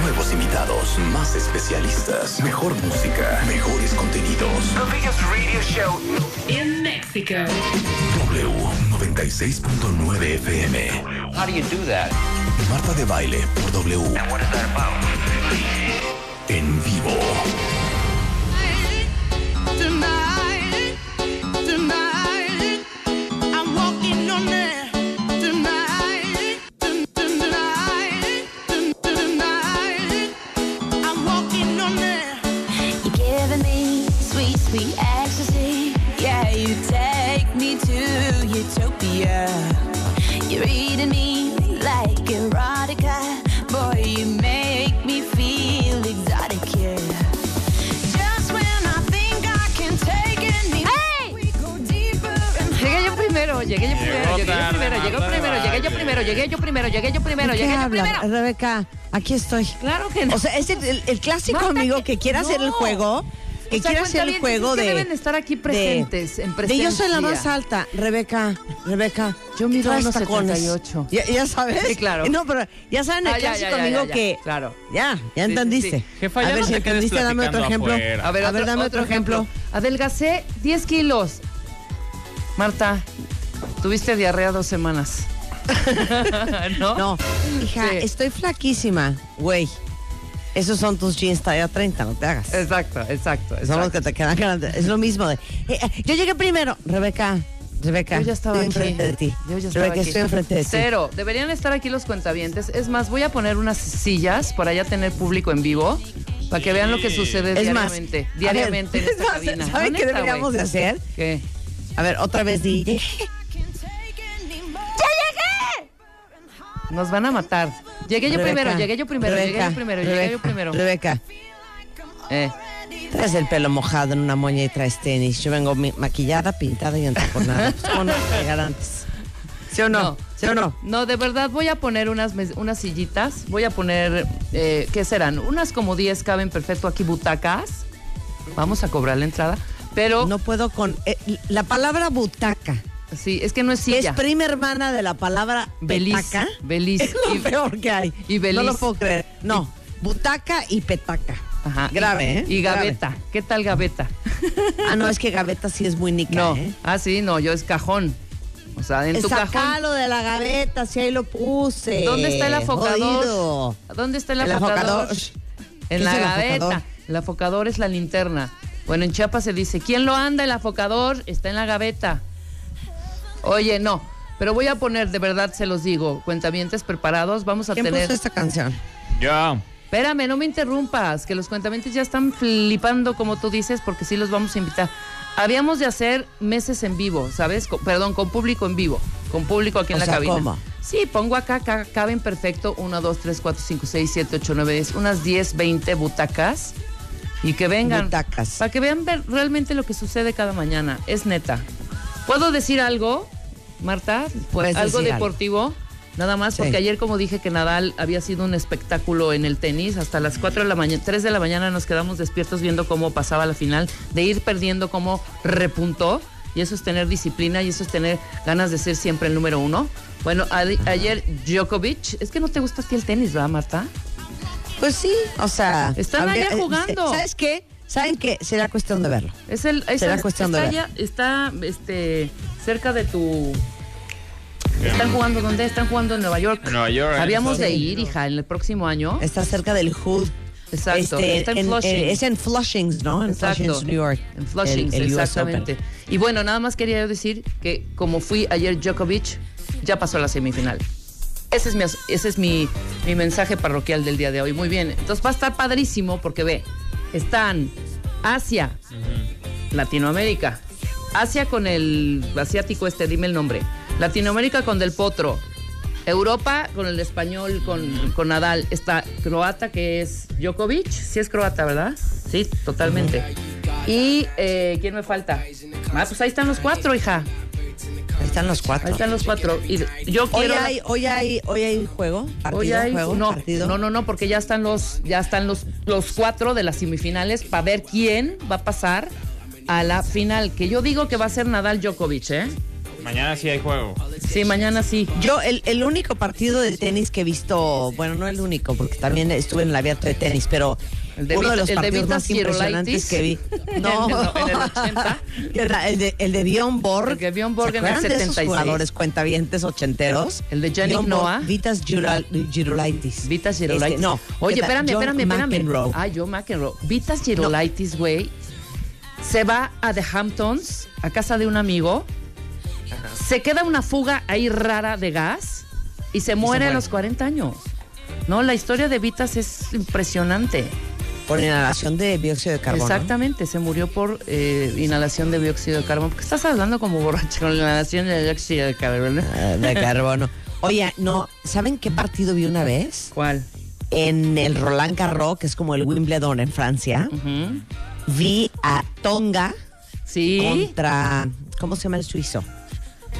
Nuevos invitados, más especialistas, mejor música, mejores contenidos. In Mexico. W96.9 FM. How do you do that? Marta de Baile por W. What is that about? En vivo. Llegué yo primero, llegué yo primero, llegué yo primero, ¿De qué llegué yo hablas, primero. Rebeca? Aquí estoy. Claro que no. O sea, es el, el- el clásico Marta, amigo que- que quiere hacer el juego, que O sea, quiere hacer el juego que de... deben estar aquí presentes, en de yo soy la más alta, Rebeca, Rebeca. Yo mido traes 1.78. Ya, ya sabes. Sí, claro. No, pero ya saben el Ah, ya, clásico ya, ya, amigo ya, ya, que... claro. Ya, ya Sí, entendiste. sí, sí. Jefa, a ya ver no si entendiste, dame otro ejemplo. afuera. A ver, A otro, ver, dame otro ejemplo. Adelgacé 10 kilos. Marta, tuviste diarrea dos semanas. ¿No? No, hija, Sí. estoy flaquísima, güey. Esos son tus jeans talla 30, no te hagas. Exacto, exacto. Son los que te quedan grandes. Es lo mismo de. eh, eh, yo llegué primero, Rebeca. Rebeca. Yo ya estaba estoy aquí. enfrente de ti. Yo ya estaba Rebeca, aquí. estoy enfrente de ti. Cero. Deberían estar aquí los cuentavientes. Es más, voy a poner unas sillas para ya tener público en vivo. Para que vean lo que sucede Es diariamente. Diariamente ver, en esta es más, cabina. ¿Saben qué deberíamos güey. de hacer? ¿Qué? A ver, otra vez di. Nos van a matar. Llegué yo Rebeca, primero, llegué yo primero, llegué Rebeca, yo primero, llegué yo primero. Rebeca, Eh, traes el pelo mojado en una moña y traes tenis. Yo vengo maquillada, pintada y entaconada. Pues, ¿Cómo no llegar antes? ¿Sí o no? ¿Sí o no? No, de verdad voy a poner unas, unas sillitas. Voy a poner, eh, ¿qué serán? Unas como 10 caben perfecto aquí, butacas. Vamos a cobrar la entrada. Pero, No puedo con. eh, la palabra butaca, sí, es que no es silla. es prima hermana de la palabra Beliz, petaca, beliz. es lo Y- peor que hay. y beliz. No lo puedo creer. No, butaca y petaca. Ajá. Grave, ¿eh? Y Grave. gaveta. ¿Qué tal gaveta? Ah, no, es que gaveta sí es muy nica, No. ¿eh? Ah, sí, no, yo es cajón. O sea, en tu cajón. Sacalo de la gaveta, si ahí lo puse. ¿Dónde está el afocador? Jodido. ¿Dónde está el afocador? afocador. ¿Qué En la gaveta. afocador? El afocador es la linterna. Bueno, en Chiapas se dice, ¿quién lo anda? El afocador está en la gaveta. Oye, no. Pero voy a poner, de verdad se los digo, cuentamientos preparados. Vamos a ¿Quién tener. puso esta canción? Ya. Espérame, no me interrumpas, que los cuentamientos ya están flipando, como tú dices, porque sí los vamos a invitar. Habíamos de hacer meses en vivo, ¿sabes? Perdón, con público en vivo, con público aquí en O la sea, cabina. ¿cómo? Sí, pongo acá, acá caben perfecto, 1, 2, 3, 4, 5, 6, 7, 8, 9, 10, unas 10, 20 butacas y que vengan. Butacas. Para que vean ver realmente lo que sucede cada mañana, es neta. ¿Puedo decir algo, Marta? ¿Algo decir algo. deportivo? Nada más, porque Sí. ayer, como dije, que Nadal había sido un espectáculo en el tenis. Hasta las 4 de la mañana, 3 de la mañana nos quedamos despiertos viendo cómo pasaba la final, de ir perdiendo, cómo repuntó. Y eso es tener disciplina y eso es tener ganas de ser siempre el número uno. Bueno, a- ayer Djokovic, es que no te gusta el tenis, ¿verdad, Marta? Pues sí, o sea. Están habría- allá jugando. ¿Sabes qué? ¿Saben qué? Será cuestión de verlo. Es el, es Será el- cuestión de está, ver. allá- está este, cerca de tu... ¿Están jugando dónde? Están jugando en Nueva York. En Nueva York, Habíamos de ir, hija, en el próximo año. Está cerca del Hood. Exacto, Este, está en Flushing. eh, es en Flushing, ¿no? En Exacto. Flushing, New York. En Flushing, El- el US exactamente. Open. Y bueno, nada más quería yo decir que como fui ayer Djokovic, ya pasó a la semifinal. Ese es mi, ese es mi, mi mensaje parroquial del día de hoy. Muy bien. Entonces va a estar padrísimo porque ve, están Asia, Latinoamérica, Asia con el asiático este, dime el nombre. Latinoamérica con Del Potro. Europa con el español, con, con Nadal. Está croata que es Djokovic. Sí es croata, ¿verdad? Sí, totalmente. Y eh, ¿quién me falta? Ah, pues ahí están los cuatro, hija. Ahí están los cuatro. Ahí están los cuatro. Y yo Hoy quiero. hay, hoy hay, hoy hay juego, partido, Hoy hay- juego, no, partido. no, no, no, porque ya están los, ya están los, los cuatro de las semifinales para ver quién va a pasar a la final. Que yo digo que va a ser Nadal Djokovic, ¿eh? Mañana sí hay juego. Sí, mañana sí. Yo, el, el único partido de tenis que he visto, bueno, no el único, porque también estuve en el abierto de tenis, pero El de uno de los el partidos más impresionantes Girolaitis. que vi. No, En el 80. Era el de, el de Bjorn Borg. El de Bjorn Borg ¿Se en el acuerdan de esos 76? jugadores cuentavientes ochenteros? El de Borg, Noah. Vitas Girolaitis. Vitas Girolaitis. Este, no. Oye, espérame, John espérame, espérame. McEnroe. Ah, John McEnroe. Vitas Girolaitis, güey. Se va a The Hamptons, a casa de un amigo. Se queda una fuga ahí rara de gas y se muere a muere. los 40 años. No, la historia de Vitas es impresionante. Por inhalación de dióxido de carbono. Exactamente, se murió por eh, inhalación de dióxido de carbono. ¿Por qué estás hablando como borracho con la inhalación de dióxido de carbono? Ah, De carbono. Oye, no, ¿saben qué partido vi una vez? ¿Cuál? En el Roland Garros, que es como el Wimbledon en Francia. Vi a Tonga Sí. contra. ¿Cómo se llama el suizo?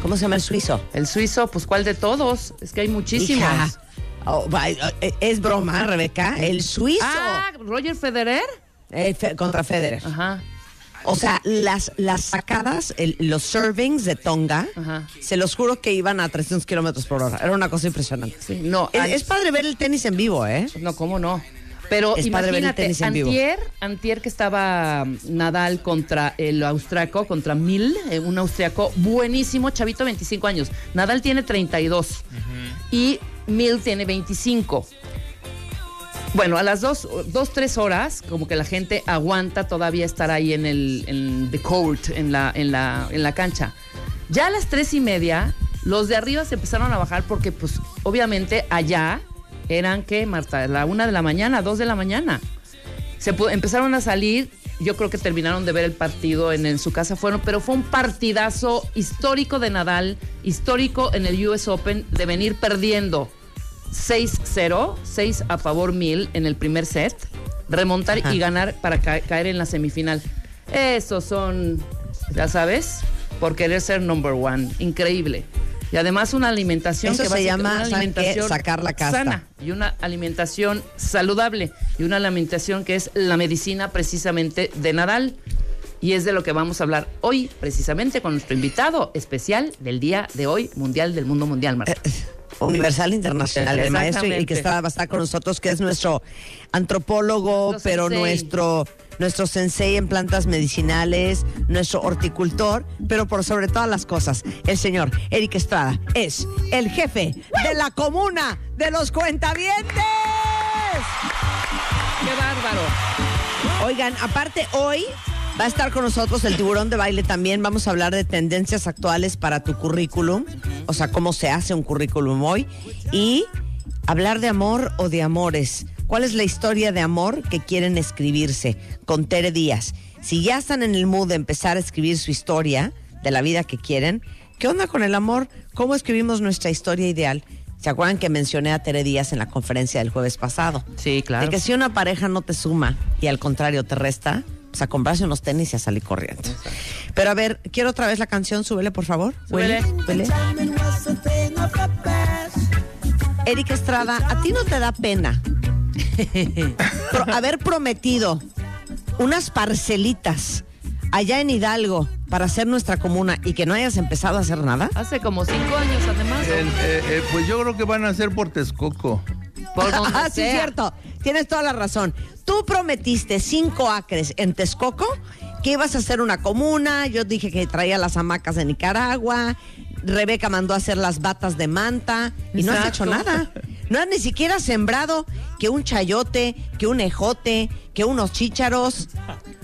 ¿Cómo se llama el suizo? El suizo, pues ¿cuál de todos? Es que hay muchísimos. Hija. Oh, va, eh, es broma, Rebeca. El suizo Ah, Roger Federer. eh, fe- contra Federer. Ajá. O sea, las, las sacadas, el- los servings de Tonga, Ajá. se los juro que iban a 300 kilómetros por hora. Era una cosa impresionante. Sí, no, Es, es padre ver el tenis en vivo, ¿eh? No, ¿cómo no? Pero Es imagínate, tenis en vivo. antier, antier que estaba mm, Nadal contra el austriaco, contra Mil, eh, un austriaco buenísimo, chavito, 25 años. Nadal tiene 32 y Mil tiene 25. Bueno, a las dos, dos, tres horas, como que la gente aguanta todavía estar ahí en el en the court, en la, en la, en la cancha. Ya a las tres y media, los de arriba se empezaron a bajar porque, pues, obviamente allá eran que, Marta, la una de la mañana, dos de la mañana. Se empezaron a salir, yo creo que terminaron de ver el partido en, en su casa, fueron, pero fue un partidazo histórico de Nadal, histórico en el US Open, de venir perdiendo 6-0, 6 a favor 1000 en el primer set, remontar y ganar para ca- caer en la semifinal. Esos son, ya sabes, por querer ser number one. Increíble. Y además una alimentación Eso que se llama, alimentación Sacar la casta. sana y una alimentación saludable y una alimentación que es la medicina precisamente de Nadal. Y es de lo que vamos a hablar hoy, precisamente con nuestro invitado especial del día de hoy, Mundial del Mundo Mundial, Marta. Universal Internacional, el maestro y que está, va a estar con nosotros, que es nuestro antropólogo, Nuestro pero sensei. nuestro, nuestro sensei en plantas medicinales, nuestro horticultor, pero por sobre todas las cosas, el señor Eric Estrada es el jefe de la comuna de los cuentavientes. ¡Qué bárbaro! Oigan, aparte hoy va a estar con nosotros el tiburón de baile también. Vamos a hablar de tendencias actuales para tu currículum, o sea, cómo se hace un currículum hoy y hablar de amor o de amores. ¿Cuál es la historia de amor que quieren escribirse con Tere Díaz? Si ya están en el mood de empezar a escribir su historia de la vida que quieren, ¿qué onda con el amor? ¿Cómo escribimos nuestra historia ideal? ¿Se acuerdan que mencioné a Tere Díaz en la conferencia del jueves pasado? Sí, claro. De que si una pareja no te suma y al contrario te resta, pues a comprarse unos tenis y a salir corriendo. Pero a ver, quiero otra vez la canción, súbele por favor. Súbele. Huele, huele. Eric Estrada, ¿a ti no te da pena pro- haber prometido unas parcelitas allá en Hidalgo para hacer nuestra comuna y que no hayas empezado a hacer nada? Hace como cinco años, además. El, eh, eh, pues yo creo que van a ser por Texcoco. Por donde Ah, sí, sea. cierto. Tienes toda la razón. Tú prometiste cinco acres en Texcoco que ibas a hacer una comuna. Yo dije que traía las hamacas de Nicaragua. Rebeca mandó a hacer las batas de manta y no has hecho nada. No has ni siquiera sembrado que un chayote, que un ejote, que unos chícharos.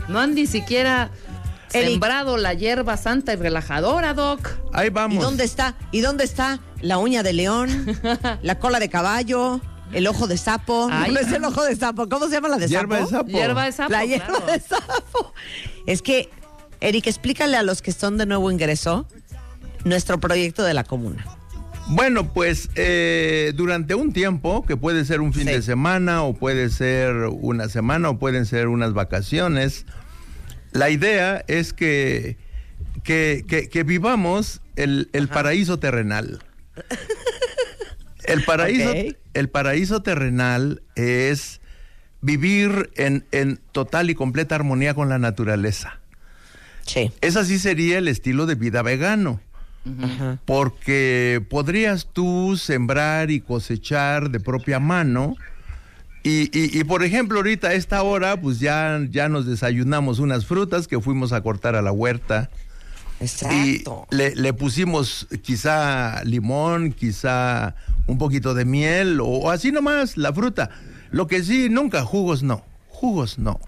No han ni siquiera Eric. sembrado la hierba santa y relajadora, Doc. Ahí ¿Y vamos. dónde está? ¿Y dónde está la uña de león, la cola de caballo, el ojo de sapo? Ay. no es el ojo de sapo. ¿Cómo se llama la de Hierba sapo? de sapo. Hierba de sapo, La hierba claro. de sapo. Es que, Eric, explícale a los que son de nuevo ingreso nuestro proyecto de la comuna. Bueno, pues eh, durante un tiempo, que puede ser un fin Sí. de semana o puede ser una semana o pueden ser unas vacaciones, la idea es que, que, que- que vivamos el, el paraíso terrenal. El paraíso, el paraíso terrenal es vivir en, en total y completa armonía con la naturaleza. Sí. Ese sí sería el estilo de vida vegano. Porque podrías tú sembrar y cosechar de propia mano. Y, y- y, por ejemplo, ahorita a esta hora, pues ya, ya nos desayunamos unas frutas que fuimos a cortar a la huerta. Exacto. Y le, le pusimos quizá limón, quizá un poquito de miel, o, o así nomás, la fruta. Lo que sí, nunca, jugos no. Jugos no.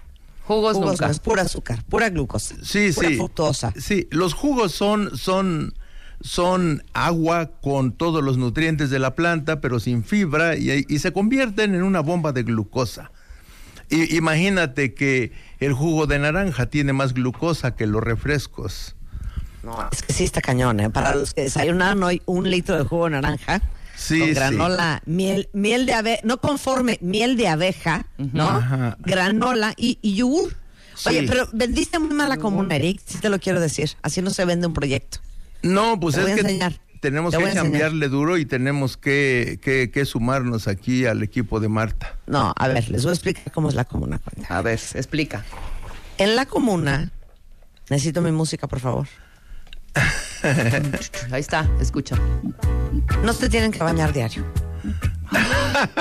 Jugos, Jugos nunca. no, es pura azúcar, pura glucosa. Sí, pura sí. fructosa. Sí, los jugos son, son, son agua con todos los nutrientes de la planta, pero sin fibra, y, y se convierten en una bomba de glucosa. Y, imagínate que el jugo de naranja tiene más glucosa que los refrescos. No, es que sí está cañón, ¿eh? Para los que desayunaron hoy un litro de jugo de naranja. Sí, con sí. granola, miel, miel de abeja, no conforme, miel de abeja, ¿no? Ajá. Granola y, y yogur. Oye, pero vendiste muy mala comuna, Eric, sí te lo quiero decir. Así no se vende un proyecto. No, pues Te es voy a que enseñar. tenemos Te que cambiarle duro y tenemos que, que, que sumarnos aquí al equipo de Marta. No, a ver, les voy a explicar cómo es la comuna. A ver, explica. En la comuna, necesito mi música, por favor. Ahí está, escucha. No se tienen que bañar diario.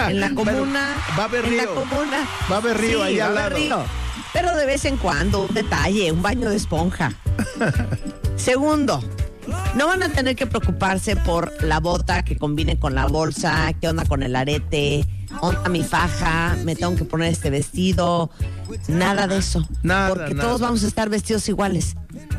En la comuna. va a haber en la río. comuna. Va a haber río sí, ahí va al lado. río. Pero de vez en cuando, un detalle, un baño de esponja. Segundo, no van a tener que preocuparse por la bota que combine con la bolsa, qué onda con el arete, onda mi faja, me tengo que poner este vestido. Nada de eso. Nada, Porque nada. todos vamos a estar vestidos iguales.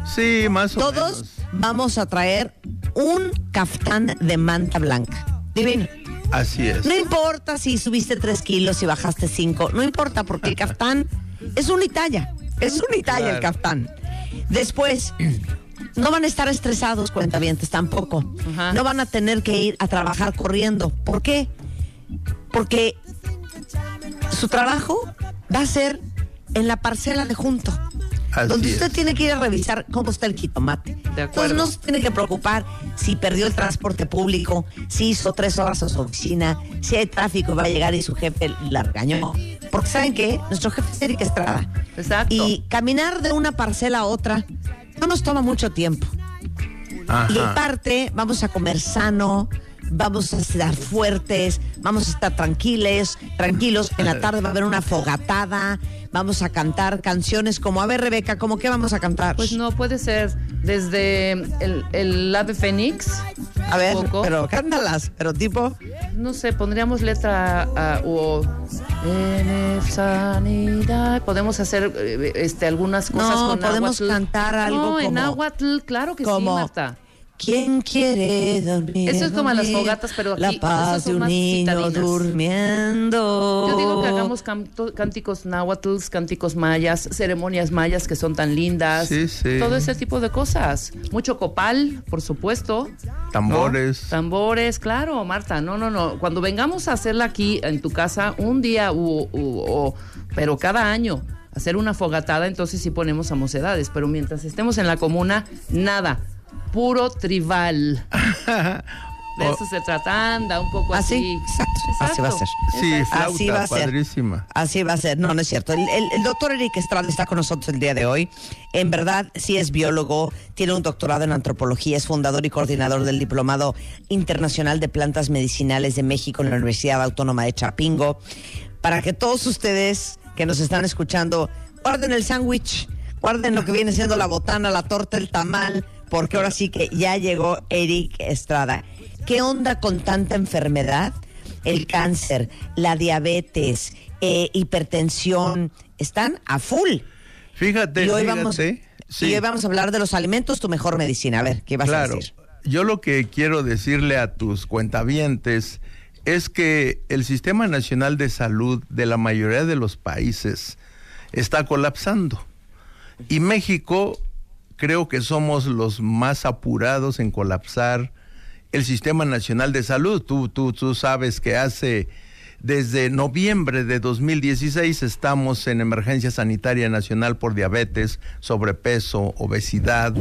Sí, más o Todos menos. vamos a traer un caftán de manta blanca. Divino. Así es. No importa si subiste tres kilos y bajaste cinco, no importa porque el caftán es una talla, es una talla el caftán. Después, no van a estar estresados, cuentavientes, tampoco. No van a tener que ir a trabajar corriendo. ¿Por qué? Porque su trabajo va a ser en la parcela de junto. Así donde es. usted tiene que ir a revisar cómo está el jitomate. De Entonces no se tiene que preocupar si perdió el transporte público, si hizo tres horas a su oficina, si hay tráfico y va a llegar y su jefe la regañó. Porque ¿saben qué? Nuestro jefe es Erika Estrada. Exacto. Y caminar de una parcela a otra no nos toma mucho tiempo. Y Ajá. aparte, vamos a comer sano, vamos a estar fuertes, vamos a estar tranquiles, tranquilos. En la tarde va a haber una fogatada, vamos a cantar canciones como, a ver, Rebeca, ¿cómo qué vamos a cantar? Pues no, puede ser desde el, el ave fénix. a ver, poco. pero cántalas, pero tipo, No sé, pondríamos letra ah, o en sanidad. Podemos hacer eh, este algunas cosas No, con podemos cantar algo No, en como- náhuatl, claro que sí, como, Marta. ¿Quién quiere dormir? Eso es como las fogatas, pero La aquí, esas paz de un más niño citadinas. durmiendo. Yo digo que hagamos canto- cánticos náhuatl, cánticos mayas, ceremonias mayas que son tan lindas. Sí, sí. Todo ese tipo de cosas. Mucho copal, por supuesto. Tambores. ¿no? Tambores, claro, Marta. No, no, no. Cuando vengamos a hacerla aquí en tu casa, un día, u- pero cada año, hacer una fogatada, entonces sí ponemos a mocedades. Pero mientras estemos en la comuna, nada. Puro tribal. De eso se trata, anda un poco Así, así. exacto, así va a ser. Sí, flauta, Así va a ser. padrísima. Así va a ser. No, no es cierto. El, el- el doctor Eric Estrada está con nosotros el día de hoy. En verdad, sí es biólogo, tiene un doctorado en antropología, es fundador y coordinador del Diplomado Internacional de Plantas Medicinales de México en la Universidad Autónoma de Chapingo. Para que todos ustedes que nos están escuchando, guarden el sándwich, guarden lo que viene siendo la botana, la torta, el tamal, porque ahora sí que ya llegó Eric Estrada. ¿Qué onda con tanta enfermedad? El cáncer, la diabetes, eh, hipertensión, están a full. Fíjate, y, hoy fíjate. vamos, Sí. y hoy vamos a hablar de los alimentos, tu mejor medicina. A ver, ¿qué vas a Claro. decir? Yo lo que quiero decirle a tus cuentavientes es que el Sistema Nacional de Salud de la mayoría de los países está colapsando. Y México creo que somos los más apurados en colapsar el Sistema Nacional de Salud. Tú, tú, tú sabes que hace desde noviembre de 2016 estamos en emergencia sanitaria nacional por diabetes, sobrepeso, obesidad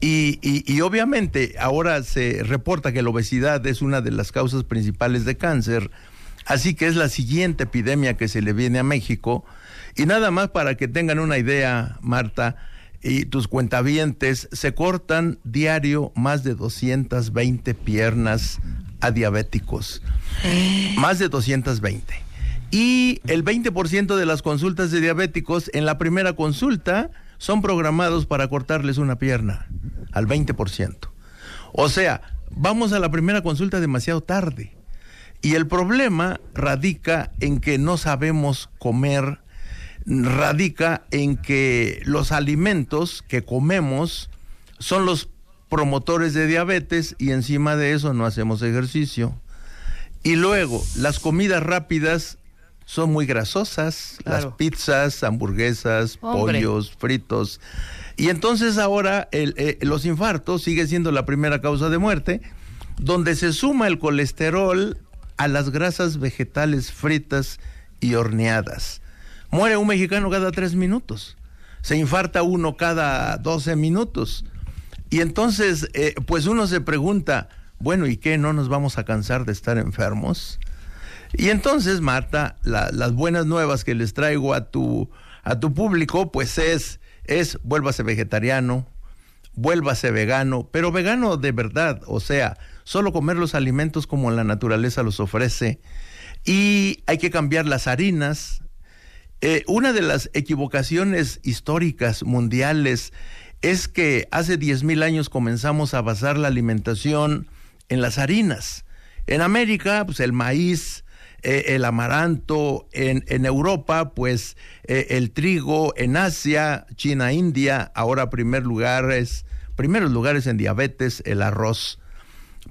y, y- y obviamente ahora se reporta que la obesidad es una de las causas principales de cáncer, así que es la siguiente epidemia que se le viene a México. Y nada más para que tengan una idea, Marta, y tus cuentavientes, se cortan diario más de 220 piernas a diabéticos. Más de 220. Y el 20% de las consultas de diabéticos en la primera consulta son programados para cortarles una pierna, al 20%. O sea, vamos a la primera consulta demasiado tarde. Y el problema radica en que no sabemos comer, radica en que los alimentos que comemos son los promotores de diabetes y encima de eso no hacemos ejercicio. Y luego, las comidas rápidas son muy grasosas, Claro. las pizzas, hamburguesas, Hombre. pollos, fritos. Y entonces ahora el, eh, los infartos sigue siendo la primera causa de muerte, donde se suma el colesterol a las grasas vegetales fritas y horneadas. Muere un mexicano cada tres minutos. Se infarta uno cada 12 minutos. Y entonces, eh, pues uno se pregunta, bueno, ¿y qué? ¿No nos vamos a cansar de estar enfermos? Y entonces, Marta, la- las buenas nuevas que les traigo a tu, a tu público, pues es, es, vuélvase vegetariano, vuélvase vegano, pero vegano de verdad, o sea, solo comer los alimentos como la naturaleza los ofrece. Y hay que cambiar las harinas. Eh, una de las equivocaciones históricas mundiales es que hace 10.000 años comenzamos a basar la alimentación en las harinas. En América, pues el maíz, eh, el amaranto, en, Europa, pues eh, el trigo, en Asia, China, India, ahora primer lugares, primeros lugares en diabetes, el arroz.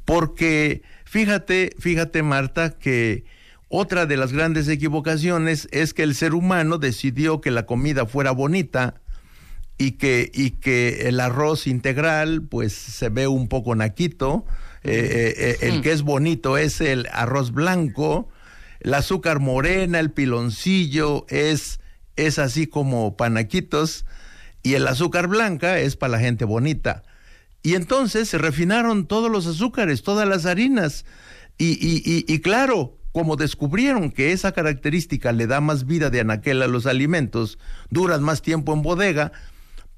Porque fíjate, fíjate Marta, que otra de las grandes equivocaciones es que el ser humano decidió que la comida fuera bonita y que, y que el arroz integral pues se ve un poco naquito, eh, eh, eh, el que es bonito es el arroz blanco, el azúcar morena, el piloncillo es, es así como panaquitos y el azúcar blanca es para la gente bonita. Y entonces se refinaron todos los azúcares, todas las harinas. Y, y, y, y claro, como descubrieron que esa característica le da más vida de anaquel a los alimentos, duran más tiempo en bodega,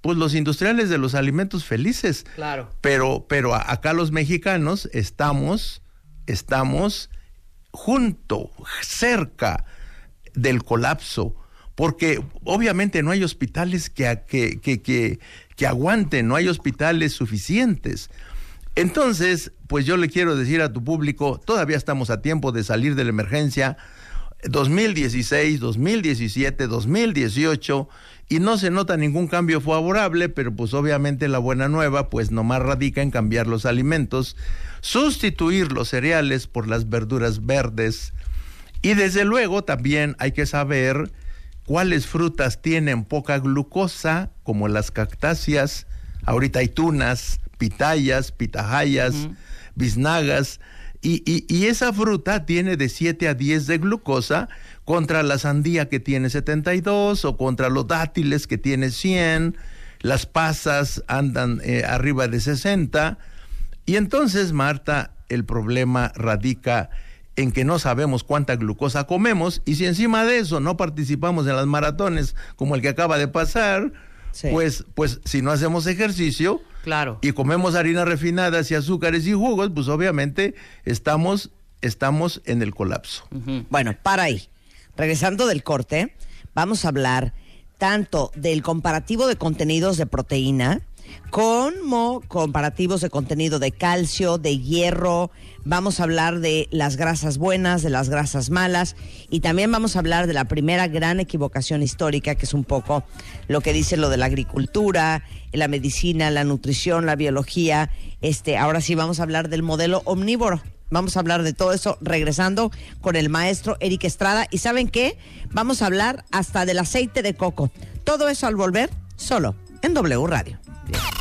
pues los industriales de los alimentos felices. Claro. Pero, pero acá los mexicanos estamos, estamos junto, cerca del colapso, porque obviamente no hay hospitales que, que, que, que, que aguanten, no hay hospitales suficientes. Entonces, pues yo le quiero decir a tu público, todavía estamos a tiempo de salir de la emergencia. 2016, 2017, 2018 y no se nota ningún cambio favorable, pero pues obviamente la buena nueva pues nomás radica en cambiar los alimentos, sustituir los cereales por las verduras verdes. Y desde luego también hay que saber cuáles frutas tienen poca glucosa, como las cactáceas, ahorita hay tunas, pitayas, pitahayas, biznagas, y, y- y esa fruta tiene de 7 a 10 de glucosa contra la sandía que tiene 72 o contra los dátiles que tiene 100, las pasas andan eh, arriba de 60. Y entonces, Marta, el problema radica en que no sabemos cuánta glucosa comemos y si encima de eso no participamos en las maratones como el que acaba de pasar, Sí. pues, pues si no hacemos ejercicio Claro. y comemos harinas refinadas y azúcares y jugos, pues obviamente estamos, estamos en el colapso. Bueno, para ahí. Regresando del corte, vamos a hablar tanto del comparativo de contenidos de proteína como comparativos de contenido de calcio, de hierro. Vamos a hablar de las grasas buenas, de las grasas malas y también vamos a hablar de la primera gran equivocación histórica, que es un poco lo que dice lo de la agricultura, la medicina, la nutrición, la biología. Este, ahora sí vamos a hablar del modelo omnívoro. Vamos a hablar de todo eso regresando con el maestro Eric Estrada. ¿Y saben qué? Vamos a hablar hasta del aceite de coco. Todo eso al volver solo en W Radio. Es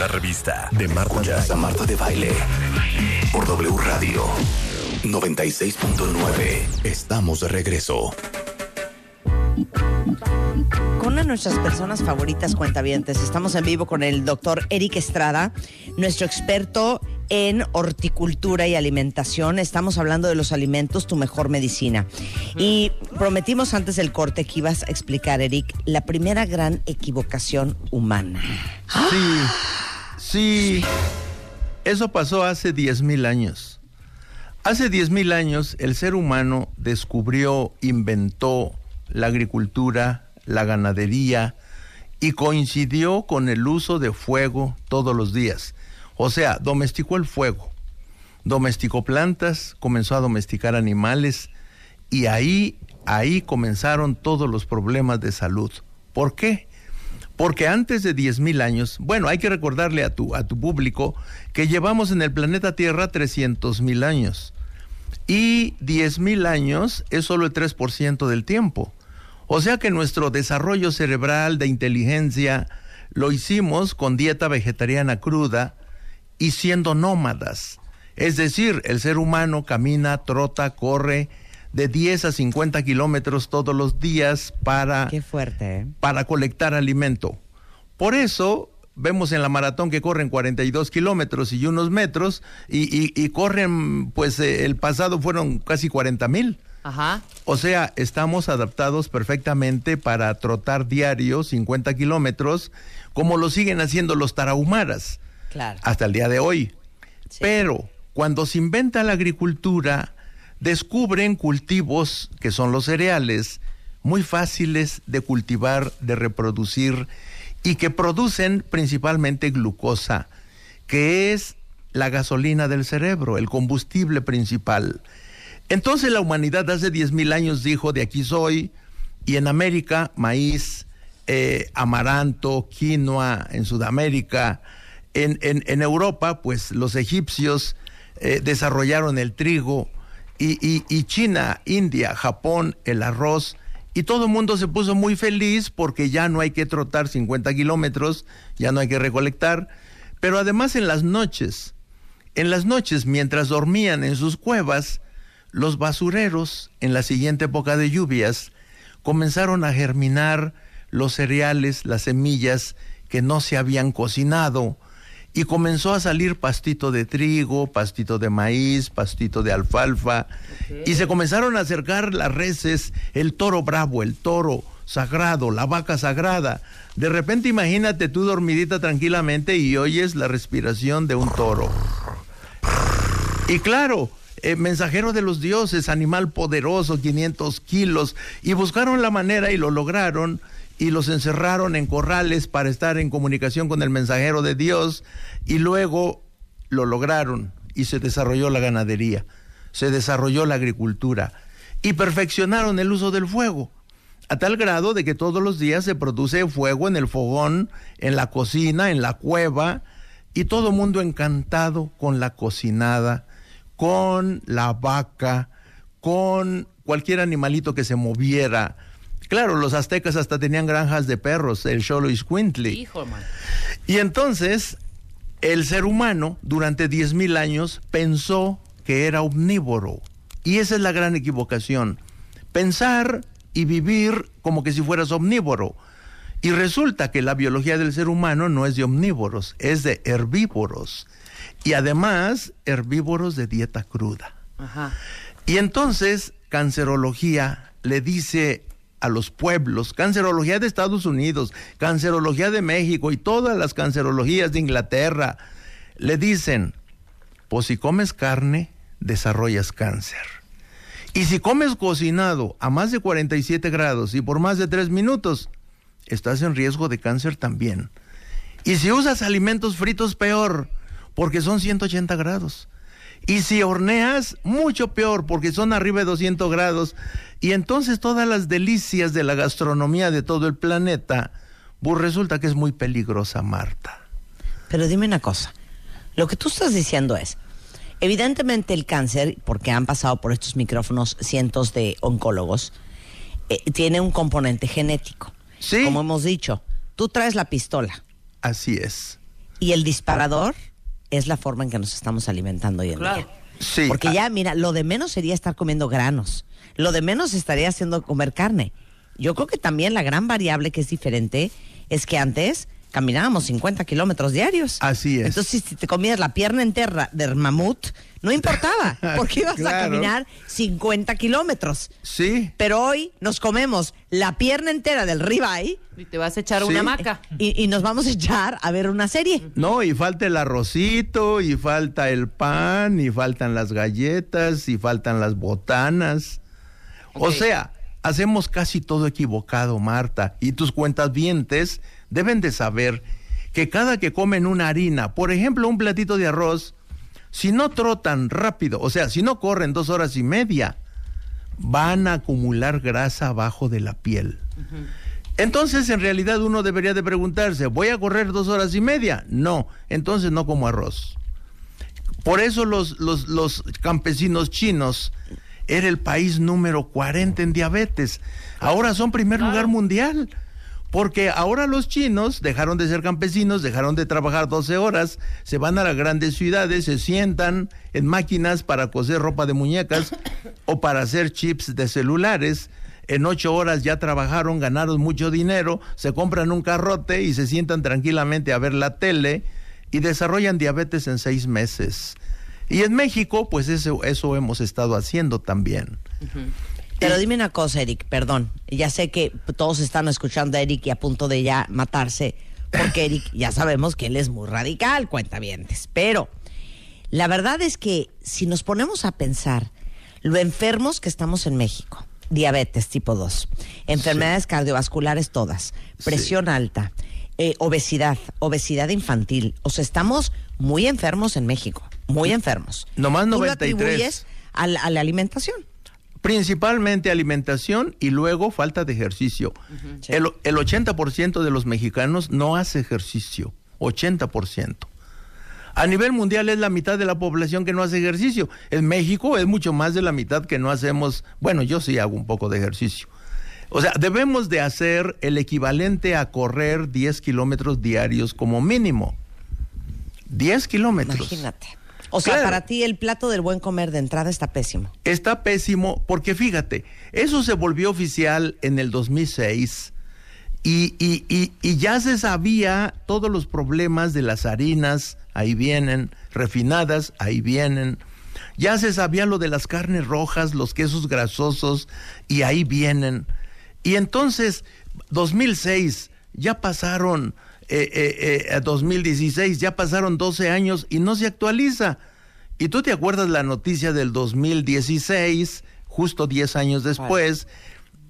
Una revista de Marta de, Marta de Baile. Por W Radio 96.9. Estamos de regreso. Con una de nuestras personas favoritas cuentavientes, estamos en vivo con el doctor Eric Estrada, nuestro experto en horticultura y alimentación. Estamos hablando de los alimentos, tu mejor medicina. Y prometimos antes del corte que ibas a explicar, Eric, la primera gran equivocación humana. Sí, sí. Eso pasó hace 10.000 años. Hace 10.000 años el ser humano descubrió, inventó la agricultura, la ganadería y coincidió con el uso de fuego todos los días. O sea, domesticó el fuego, domesticó plantas, comenzó a domesticar animales y ahí, ahí comenzaron todos los problemas de salud. ¿Por qué? Porque antes de 10.000 años, bueno, hay que recordarle a tu, a tu público que llevamos en el planeta Tierra 300.000 años. Y 10.000 años es solo el 3% del tiempo. O sea que nuestro desarrollo cerebral de inteligencia lo hicimos con dieta vegetariana cruda y siendo nómadas. Es decir, el ser humano camina, trota, corre de 10 a 50 kilómetros todos los días para, Qué fuerte, ¿eh? para colectar alimento. Por eso vemos en la maratón que corren 42 kilómetros y unos metros y, y- y corren, pues eh, el pasado fueron casi 40 mil. Ajá. O sea, estamos adaptados perfectamente para trotar diario 50 kilómetros, como lo siguen haciendo los tarahumaras Claro. hasta el día de hoy. Pero cuando se inventa la agricultura, descubren cultivos, que son los cereales, muy fáciles de cultivar, de reproducir y que producen principalmente glucosa, que es la gasolina del cerebro, el combustible principal. Entonces la humanidad hace 10.000 años dijo, de aquí soy, y en América, maíz, eh, amaranto, quinoa, en Sudamérica, en, en- Europa, pues los egipcios eh, desarrollaron el trigo, y, China, India, Japón, el arroz, y todo el mundo se puso muy feliz porque ya no hay que trotar 50 kilómetros, ya no hay que recolectar, pero además en las noches, en las noches, mientras dormían en sus cuevas, los basureros, en la siguiente época de lluvias, comenzaron a germinar los cereales, las semillas que no se habían cocinado, y comenzó a salir pastito de trigo, pastito de maíz, pastito de alfalfa, y se comenzaron a acercar las reses, el toro bravo, el toro sagrado, la vaca sagrada. De repente imagínate tú dormidita tranquilamente y oyes la respiración de un toro. Y claro, eh, mensajero de los dioses, animal poderoso, 500 kilos, y buscaron la manera y lo lograron y los encerraron en corrales para estar en comunicación con el mensajero de Dios y luego lo lograron y se desarrolló la ganadería, se desarrolló la agricultura y perfeccionaron el uso del fuego a tal grado de que todos los días se produce fuego en el fogón, en la cocina, en la cueva, y todo mundo encantado con la cocinada, con la vaca, con cualquier animalito que se moviera. Claro, los aztecas hasta tenían granjas de perros, el Xoloitzcuintli. Hijo, man. Y entonces, el ser humano, durante 10.000 años, pensó que era omnívoro. Y esa es la gran equivocación. Pensar y vivir como que si fueras omnívoro. Y resulta que la biología del ser humano no es de omnívoros, es de herbívoros. Y además, herbívoros de dieta cruda. Ajá. Y entonces, cancerología le dice a los pueblos, cancerología de Estados Unidos, cancerología de México y todas las cancerologías de Inglaterra, le dicen, pues si comes carne, desarrollas cáncer. Y si comes cocinado a más de 47 grados y por más de 3 minutos, estás en riesgo de cáncer también. Y si usas alimentos fritos, peor, porque son 180 grados. Y si horneas, mucho peor, porque son arriba de 200 grados. Y entonces todas las delicias de la gastronomía de todo el planeta, pues resulta que es muy peligrosa, Marta. Pero dime una cosa. Lo que tú estás diciendo es, evidentemente el cáncer, porque han pasado por estos micrófonos cientos de oncólogos, eh, tiene un componente genético. Sí. Como hemos dicho, tú traes la pistola Así es. y el disparador es la forma en que nos estamos alimentando hoy en Claro. día. Sí. Porque ah, ya, mira, lo de menos sería estar comiendo granos. Lo de menos estaría haciendo comer carne. Yo creo que también la gran variable que es diferente es que antes caminábamos 50 kilómetros diarios. Así es. Entonces, si te comías la pierna entera del mamut, no importaba, porque ibas a caminar 50 kilómetros. Sí. Pero hoy nos comemos la pierna entera del ribeye Y te vas a echar Sí. una maca. y, y nos vamos a echar a ver una serie. No, y falta el arrocito, y falta el pan, y faltan las galletas, y faltan las botanas. O sea, hacemos casi todo equivocado, Marta. Y tus cuentas vientes deben de saber que cada que comen una harina, por ejemplo, un platito de arroz, si no trotan rápido, o sea, si no corren dos horas y media, van a acumular grasa abajo de la piel. Entonces, en realidad, uno debería de preguntarse, ¿voy a correr dos horas y media? No, entonces no como arroz. Por eso los, los, los campesinos chinos era el país número 40 en diabetes. Ahora son primer lugar mundial. Porque ahora los chinos dejaron de ser campesinos, dejaron de trabajar 12 horas, se van a las grandes ciudades, se sientan en máquinas para coser ropa de muñecas o para hacer chips de celulares. En ocho horas ya trabajaron, ganaron mucho dinero, se compran un carrote y se sientan tranquilamente a ver la tele y desarrollan diabetes en seis meses. Y en México, pues eso, eso hemos estado haciendo también. Pero dime una cosa, Eric, perdón. Ya sé que todos están escuchando a Eric y a punto de ya matarse, porque Eric ya sabemos que él es muy radical, cuentavientes. Pero la verdad es que si nos ponemos a pensar lo enfermos que estamos en México, diabetes tipo 2, enfermedades cardiovasculares todas, presión alta, eh, obesidad, obesidad infantil, o sea, estamos muy enfermos en México, muy enfermos. Nomás Tú lo 93. atribuyes a la- a la alimentación. Principalmente alimentación y luego falta de ejercicio. el, el 80% de los mexicanos no hace ejercicio. 80%. A nivel mundial es la mitad de la población que no hace ejercicio. En México es mucho más de la mitad que no hacemos. Bueno, yo sí hago un poco de ejercicio. O sea, debemos de hacer el equivalente a correr 10 kilómetros diarios como mínimo. 10 kilómetros. Imagínate. O sea, Claro. para ti el plato del buen comer de entrada está pésimo. Está pésimo porque fíjate, eso se volvió oficial en el 2006 y, y- y- y ya se sabía todos los problemas de las harinas, ahí vienen, refinadas, ahí vienen. Ya se sabía lo de las carnes rojas, los quesos grasosos, y ahí vienen. Y entonces, 2006, ya pasaron, eh, eh, eh, 2016, ya pasaron 12 años y no se actualiza. Y tú te acuerdas la noticia del 2016, justo 10 años después,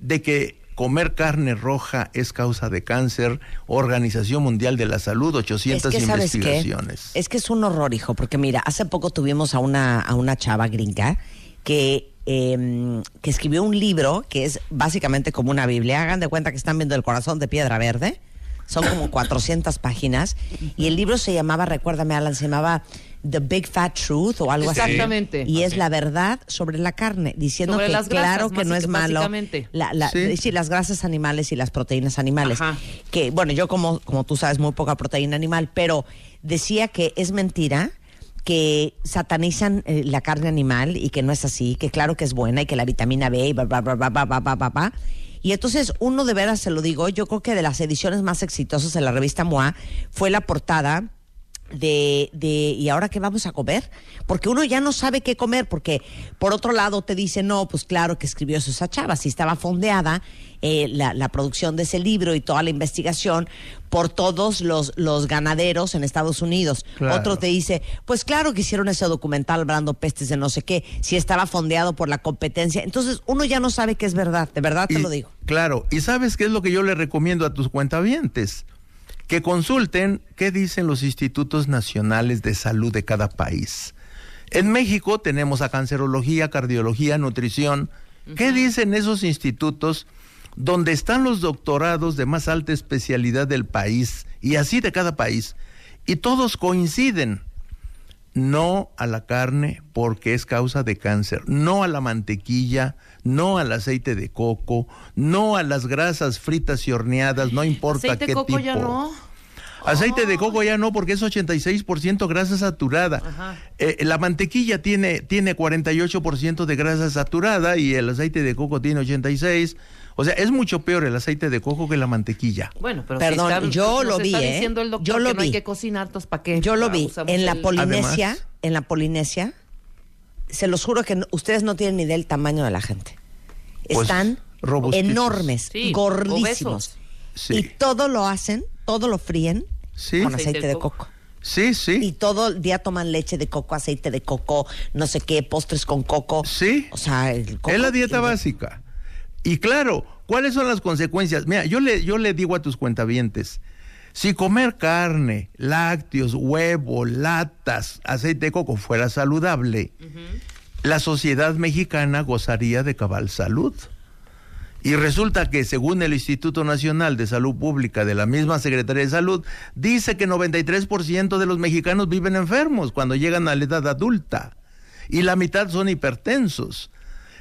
de que comer carne roja es causa de cáncer, Organización Mundial de la Salud, 800 es que, investigaciones. Es que es un horror, hijo, porque mira, hace poco tuvimos a una, a una chava gringa que, eh, que escribió un libro que es básicamente como una Biblia. Hagan de cuenta que están viendo el corazón de piedra verde son como 400 páginas, y el libro se llamaba, recuérdame Alan, se llamaba The Big Fat Truth o algo Exactamente. así. Exactamente. Y es la verdad sobre la carne, diciendo que claro que no es malo. La, la, ¿Sí? las grasas animales y las proteínas animales. Ajá. Que, bueno, yo como, como tú sabes, muy poca proteína animal, pero decía que es mentira que satanizan eh, la carne animal y que no es así, que claro que es buena y que la vitamina B y bla, bla, bla, bla, bla, bla, bla, bla y entonces uno de veras se lo digo, yo creo que de las ediciones más exitosas de la revista MOA fue la portada de, de, ¿y ahora qué vamos a comer? Porque uno ya no sabe qué comer, porque por otro lado te dice, no, pues claro que escribió eso esa chava, si estaba fondeada eh, la, la producción de ese libro y toda la investigación por todos los, los ganaderos en Estados Unidos. Claro. Otro te dice, pues claro que hicieron ese documental hablando pestes de no sé qué, si estaba fondeado por la competencia. Entonces uno ya no sabe qué es verdad, de verdad te Y- lo digo. Claro, y sabes qué es lo que yo le recomiendo a tus cuentavientes? Que consulten qué dicen los institutos nacionales de salud de cada país. En México tenemos a cancerología, cardiología, nutrición. ¿Qué dicen esos institutos donde están los doctorados de más alta especialidad del país y así de cada país? Y todos coinciden no a la carne porque es causa de cáncer, no a la mantequilla, no al aceite de coco, no a las grasas fritas y horneadas, no importa Aceite de qué coco tipo. ya no. Aceite de coco ya no, porque es 86% grasa saturada. Ajá. Eh, la mantequilla tiene, tiene 48% de grasa saturada y el aceite de coco tiene 86%. O sea, es mucho peor el aceite de coco que la mantequilla. Bueno, pero Perdón, si está- yo lo vi, está ¿eh? diciendo el doctor Yo lo que no hay vi. que cocinar, ¿para qué? Yo lo Ah, vi en la Polinesia, Además- en la Polinesia. Se los juro que no- ustedes no tienen ni idea del tamaño de la gente. Pues, Están enormes, Sí, gordísimos. Sí. Y todo lo hacen, todo lo fríen Sí. con Aceite aceite de de coco. coco. Sí, sí. Y todo el día toman leche de coco, aceite de coco, no sé qué, postres con coco. Sí. O sea, el coco Es la dieta tiene- básica. Y claro, ¿cuáles son las consecuencias? Mira, yo le, yo le digo a tus cuentavientes, si comer carne, lácteos, huevo, latas, aceite de coco fuera saludable, la sociedad mexicana gozaría de cabal salud. Y resulta que según el Instituto Nacional de Salud Pública de la misma Secretaría de Salud, dice que 93% de los mexicanos viven enfermos cuando llegan a la edad adulta y la mitad son hipertensos.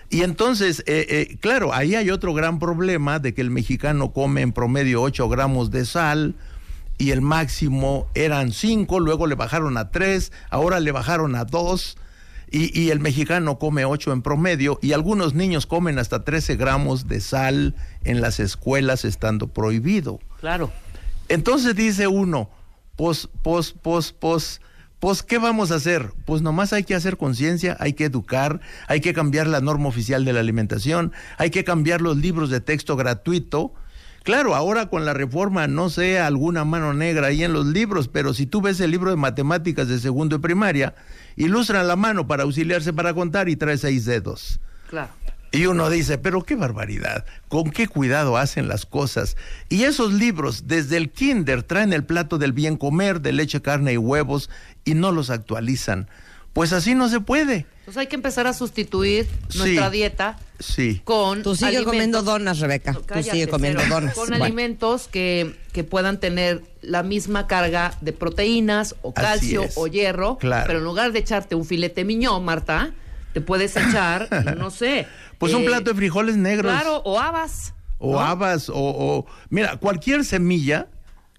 Y entonces, eh, eh, claro, ahí hay otro gran problema de que el mexicano come en promedio 8 gramos de sal y el máximo eran 5, luego le bajaron a 3, ahora le bajaron a 2 y, y el mexicano come 8 en promedio y algunos niños comen hasta 13 gramos de sal en las escuelas estando prohibido. Claro. Entonces dice uno, pues, pues, pues, pues, pues, ¿qué vamos a hacer? Pues nomás hay que hacer conciencia, hay que educar, hay que cambiar la norma oficial de la alimentación, hay que cambiar los libros de texto gratuito. Claro, ahora con la reforma no sé alguna mano negra ahí en los libros, pero si tú ves el libro de matemáticas de segundo y primaria, ilustran la mano para auxiliarse para contar y trae seis dedos. Claro. Y uno dice, pero qué barbaridad, con qué cuidado hacen las cosas. Y esos libros, desde el kinder, traen el plato del bien comer, de leche, carne y huevos, y no los actualizan. Pues así no se puede. Entonces hay que empezar a sustituir Sí. nuestra dieta Sí. con Tú sigue comiendo donas, Rebeca. No, Tú sigue comiendo donas. Con Bueno. alimentos que, que puedan tener la misma carga de proteínas o calcio o hierro. Claro. Pero en lugar de echarte un filete miñón, Marta, te puedes echar, no sé. Pues un eh, plato de frijoles negros. Claro, o habas. O ¿no? habas, o, o- Mira, cualquier semilla,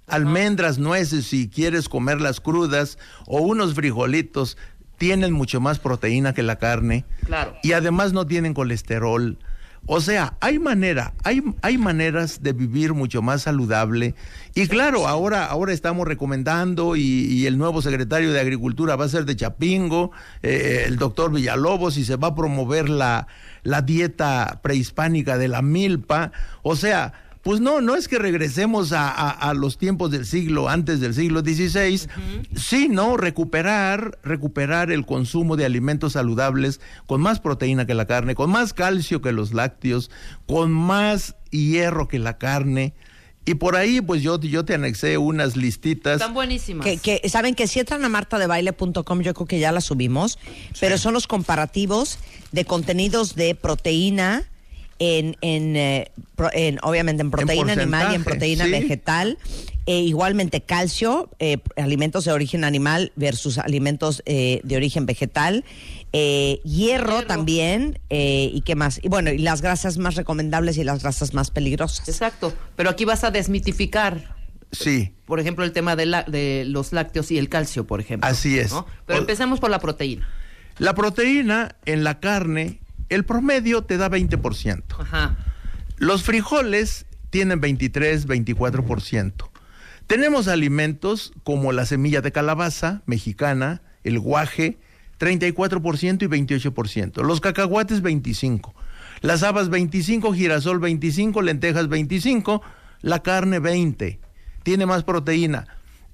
almendras, nueces, si quieres comerlas crudas, o unos frijolitos, tienen mucho más proteína que la carne. Claro. Y además no tienen colesterol. O sea, hay manera, hay, hay maneras de vivir mucho más saludable. Y claro, ahora, ahora estamos recomendando y, y el nuevo secretario de Agricultura va a ser de Chapingo, eh, el doctor Villalobos, y se va a promover la, la dieta prehispánica de la milpa. O sea, pues no, no es que regresemos a, a- a los tiempos del siglo, antes del siglo XVI, sino recuperar, recuperar el consumo de alimentos saludables con más proteína que la carne, con más calcio que los lácteos, con más hierro que la carne. Y por ahí, pues yo, yo te anexé unas listitas. Están buenísimas. Que, que saben que si entran a martadebaile.com, yo creo que ya la subimos, pero son los comparativos de contenidos de proteína en, en, eh, pro- en, obviamente en proteína animal y en proteína sí. vegetal. E igualmente calcio, eh, alimentos de origen animal versus alimentos eh, de origen vegetal. Eh, hierro, Hierro. también. eh, ¿Y qué más? Y bueno, y las grasas más recomendables y las grasas más peligrosas. Exacto. Pero aquí vas a desmitificar. Sí. Por ejemplo, el tema de, la- de los lácteos y el calcio, por ejemplo. Así es. ¿no? Pero O- empecemos por la proteína. La proteína en la carne, el promedio te da 20%. Ajá. Los frijoles tienen 23, 24%. Tenemos alimentos como la semilla de calabaza mexicana, el guaje, 34% y 28%. Los cacahuates, 25%. Las habas, 25%, girasol, 25%, lentejas, 25%, la carne, 20%. Tiene más proteína.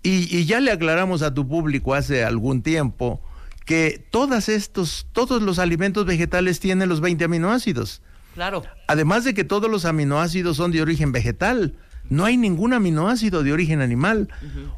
Y, y ya le aclaramos a tu público hace algún tiempo que todas estos, todos los alimentos vegetales tienen los 20 aminoácidos. Claro. Además de que todos los aminoácidos son de origen vegetal, no hay ningún aminoácido de origen animal.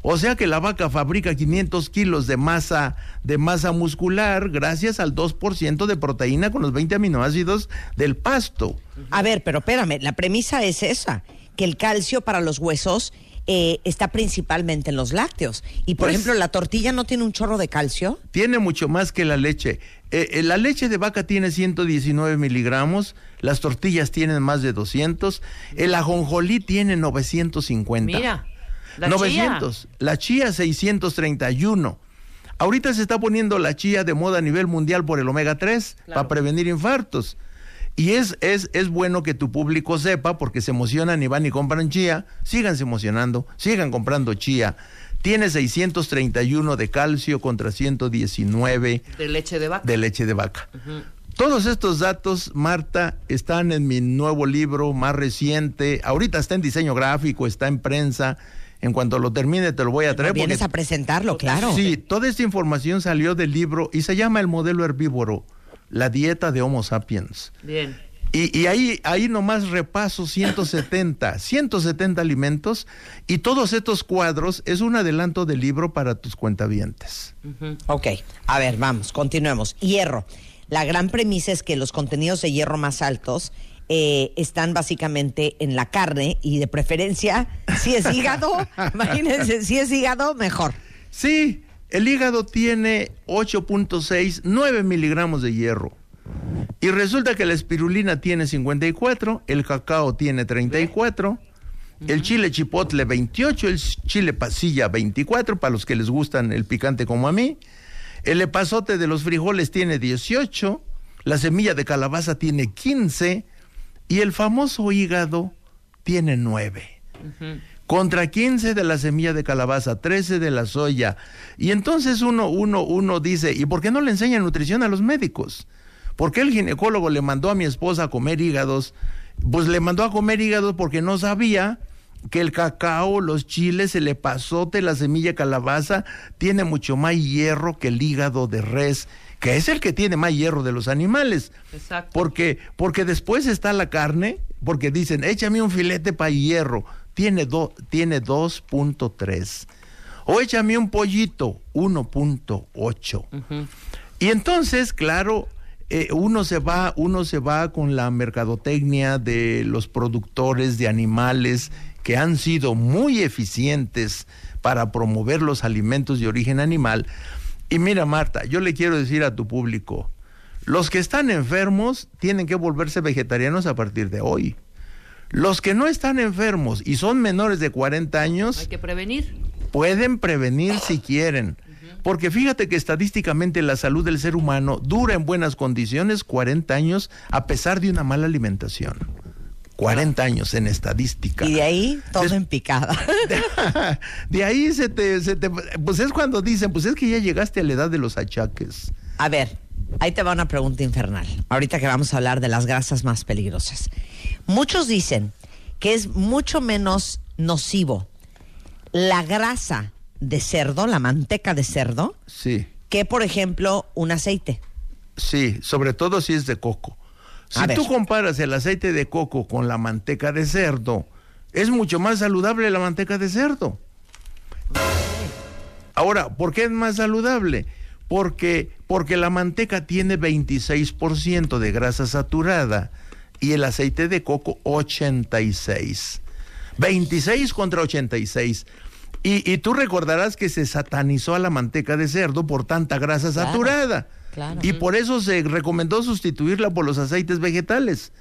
O sea que la vaca fabrica 500 kilos de masa, de masa muscular gracias al 2% de proteína con los 20 aminoácidos del pasto. A ver, pero espérame, la premisa es esa, que el calcio para los huesos eh, está principalmente en los lácteos. Y por Pues- ejemplo, la tortilla no tiene un chorro de calcio. Tiene mucho más que la leche. Eh, eh, la leche de vaca tiene 119 miligramos, las tortillas tienen más de 200, el ajonjolí tiene 950. Mira, la 900. La chía 631. Ahorita se está poniendo la chía de moda a nivel mundial por el omega 3 Claro. para prevenir infartos. Y es, es, es bueno que tu público sepa, porque se emocionan y van y compran chía, síganse emocionando, sigan comprando chía. Tiene 631 de calcio contra 119 De leche de vaca. de leche de vaca. Todos estos datos, Marta, están en mi nuevo libro más reciente. Ahorita está en diseño gráfico, está en prensa. En cuanto lo termine, te lo voy a traer. Vienes porque- a presentarlo, claro. Sí, toda esta información salió del libro y se llama El modelo herbívoro, la dieta de Homo sapiens. Bien. Y, y ahí, ahí nomás repaso 170, 170 alimentos y todos estos cuadros es un adelanto del libro para tus cuentavientes. Ok, a ver, vamos, continuemos. Hierro. La gran premisa es que los contenidos de hierro más altos eh, están básicamente en la carne y de preferencia, si es hígado, imagínense, si es hígado, mejor. Sí, el hígado tiene 8.6, 9 miligramos de hierro. Y resulta que la espirulina tiene 54, el cacao tiene 34, el chile chipotle 28, el chile pasilla 24, para los que les gustan el picante como a mí. El epazote de los frijoles tiene 18, la semilla de calabaza tiene 15 y el famoso hígado tiene 9 contra 15 de la semilla de calabaza, 13 de la soya. Y entonces uno, uno, uno dice, ¿y por qué no le enseñan nutrición a los médicos? ¿Por qué el ginecólogo le mandó a mi esposa a comer hígados? Pues le mandó a comer hígados porque no sabía que el cacao, los chiles, el epazote, la semilla de calabaza, tiene mucho más hierro que el hígado de res, que es el que tiene más hierro de los animales. Exacto. Porque, porque después está la carne, porque dicen, échame un filete para hierro, tiene, do- tiene 2.3. O échame un pollito, 1.8. Y entonces, claro, eh, uno se va, uno se va con la mercadotecnia de los productores de animales que han sido muy eficientes para promover los alimentos de origen animal. Y mira, Marta, yo le quiero decir a tu público, los que están enfermos tienen que volverse vegetarianos a partir de hoy. Los que no están enfermos y son menores de 40 años Hay que prevenir. pueden prevenir si quieren. Porque fíjate que estadísticamente la salud del ser humano dura en buenas condiciones 40 años a pesar de una mala alimentación. 40 años en estadística. Y de ahí todo en picada. De ahí se te, se te- Pues es cuando dicen, pues es que ya llegaste a la edad de los achaques. A ver, ahí te va una pregunta infernal. Ahorita que vamos a hablar de las grasas más peligrosas. Muchos dicen que es mucho menos nocivo la grasa de cerdo, la manteca de cerdo, Sí, que por ejemplo un aceite. sí, sobre todo si es de coco. Si tú comparas el aceite de coco con la manteca de cerdo, es mucho más saludable la manteca de cerdo. Ahora, ¿por qué es más saludable? Porque, porque la manteca tiene 26% de grasa saturada y el aceite de coco 86. 26 contra 86. Y, y tú recordarás que se satanizó a la manteca de cerdo por tanta grasa Claro, saturada. claro. Y por eso se recomendó sustituirla por los aceites vegetales.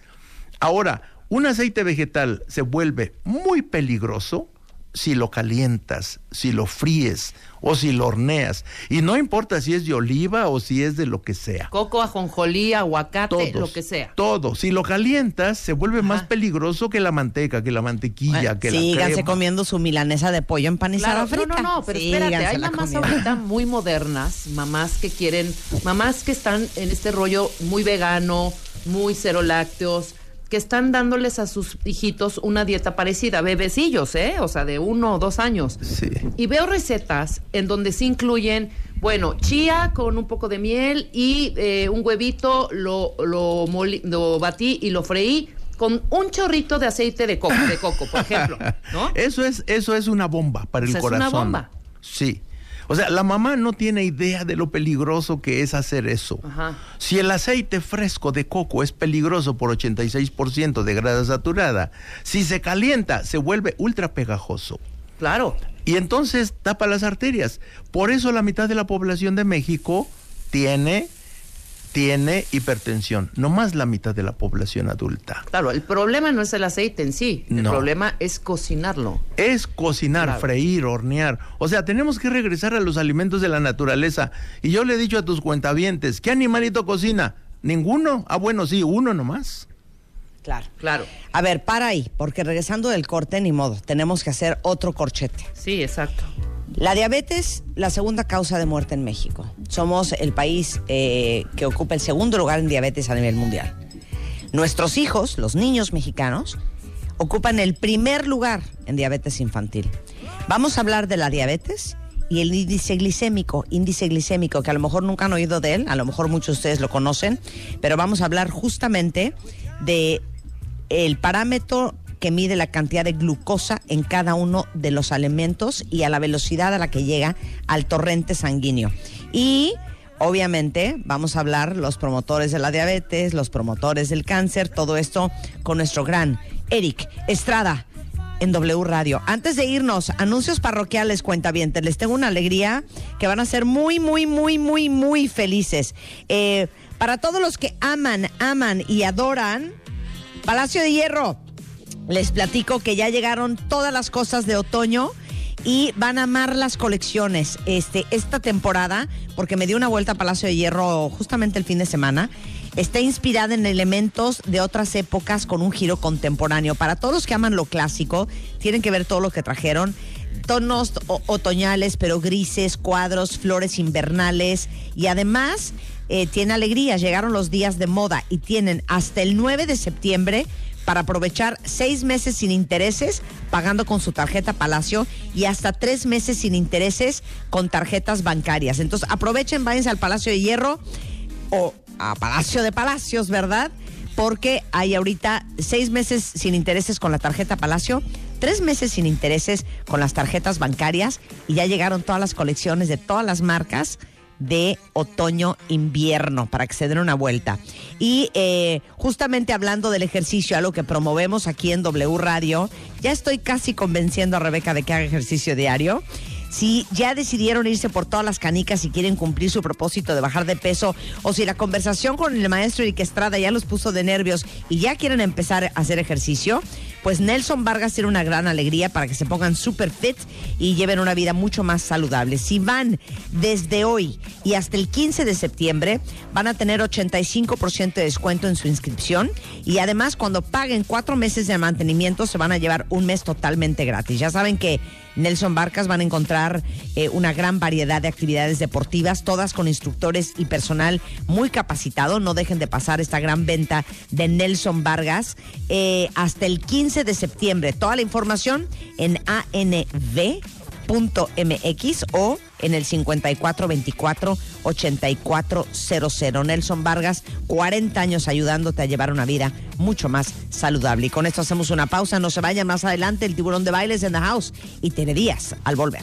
Ahora, un aceite vegetal se vuelve muy peligroso si lo calientas, si lo fríes o si lo horneas. Y no importa si es de oliva o si es de lo que sea. Coco, ajonjolí, aguacate, Todos, lo que sea. Todo. Si lo calientas, se vuelve más peligroso que la manteca, que la mantequilla, que la Síganse crema. comiendo su milanesa de pollo empanizada Claro, frita. no, no, no, pero espérate, hay mamás ahorita muy modernas, mamás que quieren, mamás que están en este rollo muy vegano, muy cero lácteos, que están dándoles a sus hijitos una dieta parecida, bebecillos, ¿eh? O sea, de uno o dos años. Sí. Y veo recetas en donde se incluyen, bueno, chía con un poco de miel y eh, un huevito, lo, lo, moli- lo batí y lo freí con un chorrito de aceite de coco, de coco, por ejemplo, ¿no? Eso es, eso es una bomba para O el sea, es una corazón. bomba. Sí. O sea, la mamá no tiene idea de lo peligroso que es hacer eso. Ajá. Si el aceite fresco de coco es peligroso por 86% de grasa saturada, si se calienta se vuelve ultra pegajoso. Claro. Y entonces tapa las arterias. Por eso la mitad de la población de México tiene, tiene hipertensión. No más la mitad de la población adulta. Claro, el problema no es el aceite en sí, el No. problema es cocinarlo. es cocinar, Claro. freír, hornear. O sea, tenemos que regresar a los alimentos de la naturaleza. Y yo le he dicho a tus cuentavientes, ¿qué animalito cocina? ¿Ninguno? Ah, bueno, sí, uno nomás. Claro. Claro. A ver, para ahí, porque regresando del corte, ni modo, tenemos que hacer otro corchete. Sí, exacto. La diabetes, la segunda causa de muerte en México. Somos el país eh, que ocupa el segundo lugar en diabetes a nivel mundial. Nuestros hijos, los niños mexicanos, ocupan el primer lugar en diabetes infantil. Vamos a hablar de la diabetes y el índice glicémico, índice glicémico, que a lo mejor nunca han oído de él, a lo mejor muchos de ustedes lo conocen, pero vamos a hablar justamente de el parámetro que mide la cantidad de glucosa en cada uno de los alimentos y a la velocidad a la que llega al torrente sanguíneo. Y obviamente vamos a hablar los promotores de la diabetes, los promotores del cáncer, todo esto con nuestro gran Eric Estrada en W Radio. Antes de irnos, anuncios parroquiales, cuentavientes. Les tengo una alegría que van a ser muy, muy, muy, muy, muy felices. Eh, para todos los que aman, aman y adoran, Palacio de Hierro. Les platico que ya llegaron todas las cosas de otoño y van a amar las colecciones este, esta temporada, porque me dio una vuelta a Palacio de Hierro justamente el fin de semana. Está inspirada en elementos de otras épocas con un giro contemporáneo. Para todos los que aman lo clásico, tienen que ver todo lo que trajeron. Tonos otoñales, pero grises, cuadros, flores invernales y además eh, tiene alegrías. Llegaron los días de moda y tienen hasta el 9 de septiembre para aprovechar seis meses sin intereses pagando con su tarjeta Palacio y hasta tres meses sin intereses con tarjetas bancarias. Entonces aprovechen, váyanse al Palacio de Hierro o a Palacio de Palacios, ¿verdad? Porque hay ahorita seis meses sin intereses con la tarjeta Palacio, tres meses sin intereses con las tarjetas bancarias y ya llegaron todas las colecciones de todas las marcas de otoño-invierno para que se den una vuelta. Y eh, justamente hablando del ejercicio, algo que promovemos aquí en W Radio, ya estoy casi convenciendo a Rebeca de que haga ejercicio diario. Si ya decidieron irse por todas las canicas y quieren cumplir su propósito de bajar de peso, o si la conversación con el maestro Eric Estrada ya los puso de nervios y ya quieren empezar a hacer ejercicio, pues Nelson Vargas tiene una gran alegría para que se pongan super fit y lleven una vida mucho más saludable. Si van desde hoy y hasta el 15 de septiembre, van a tener 85% de descuento en su inscripción y además cuando paguen cuatro meses de mantenimiento se van a llevar un mes totalmente gratis. Ya saben que Nelson Vargas van a encontrar eh, una gran variedad de actividades deportivas, todas con instructores y personal muy capacitado. No dejen de pasar esta gran venta de Nelson Vargas eh, hasta el 15 de septiembre. Toda la información en anv.mx o en el 5424-8400. Nelson Vargas, 40 años ayudándote a llevar una vida mucho más saludable. Y con esto hacemos una pausa. No se vayan más adelante. El tiburón de bailes en the house y Tere Díaz al volver.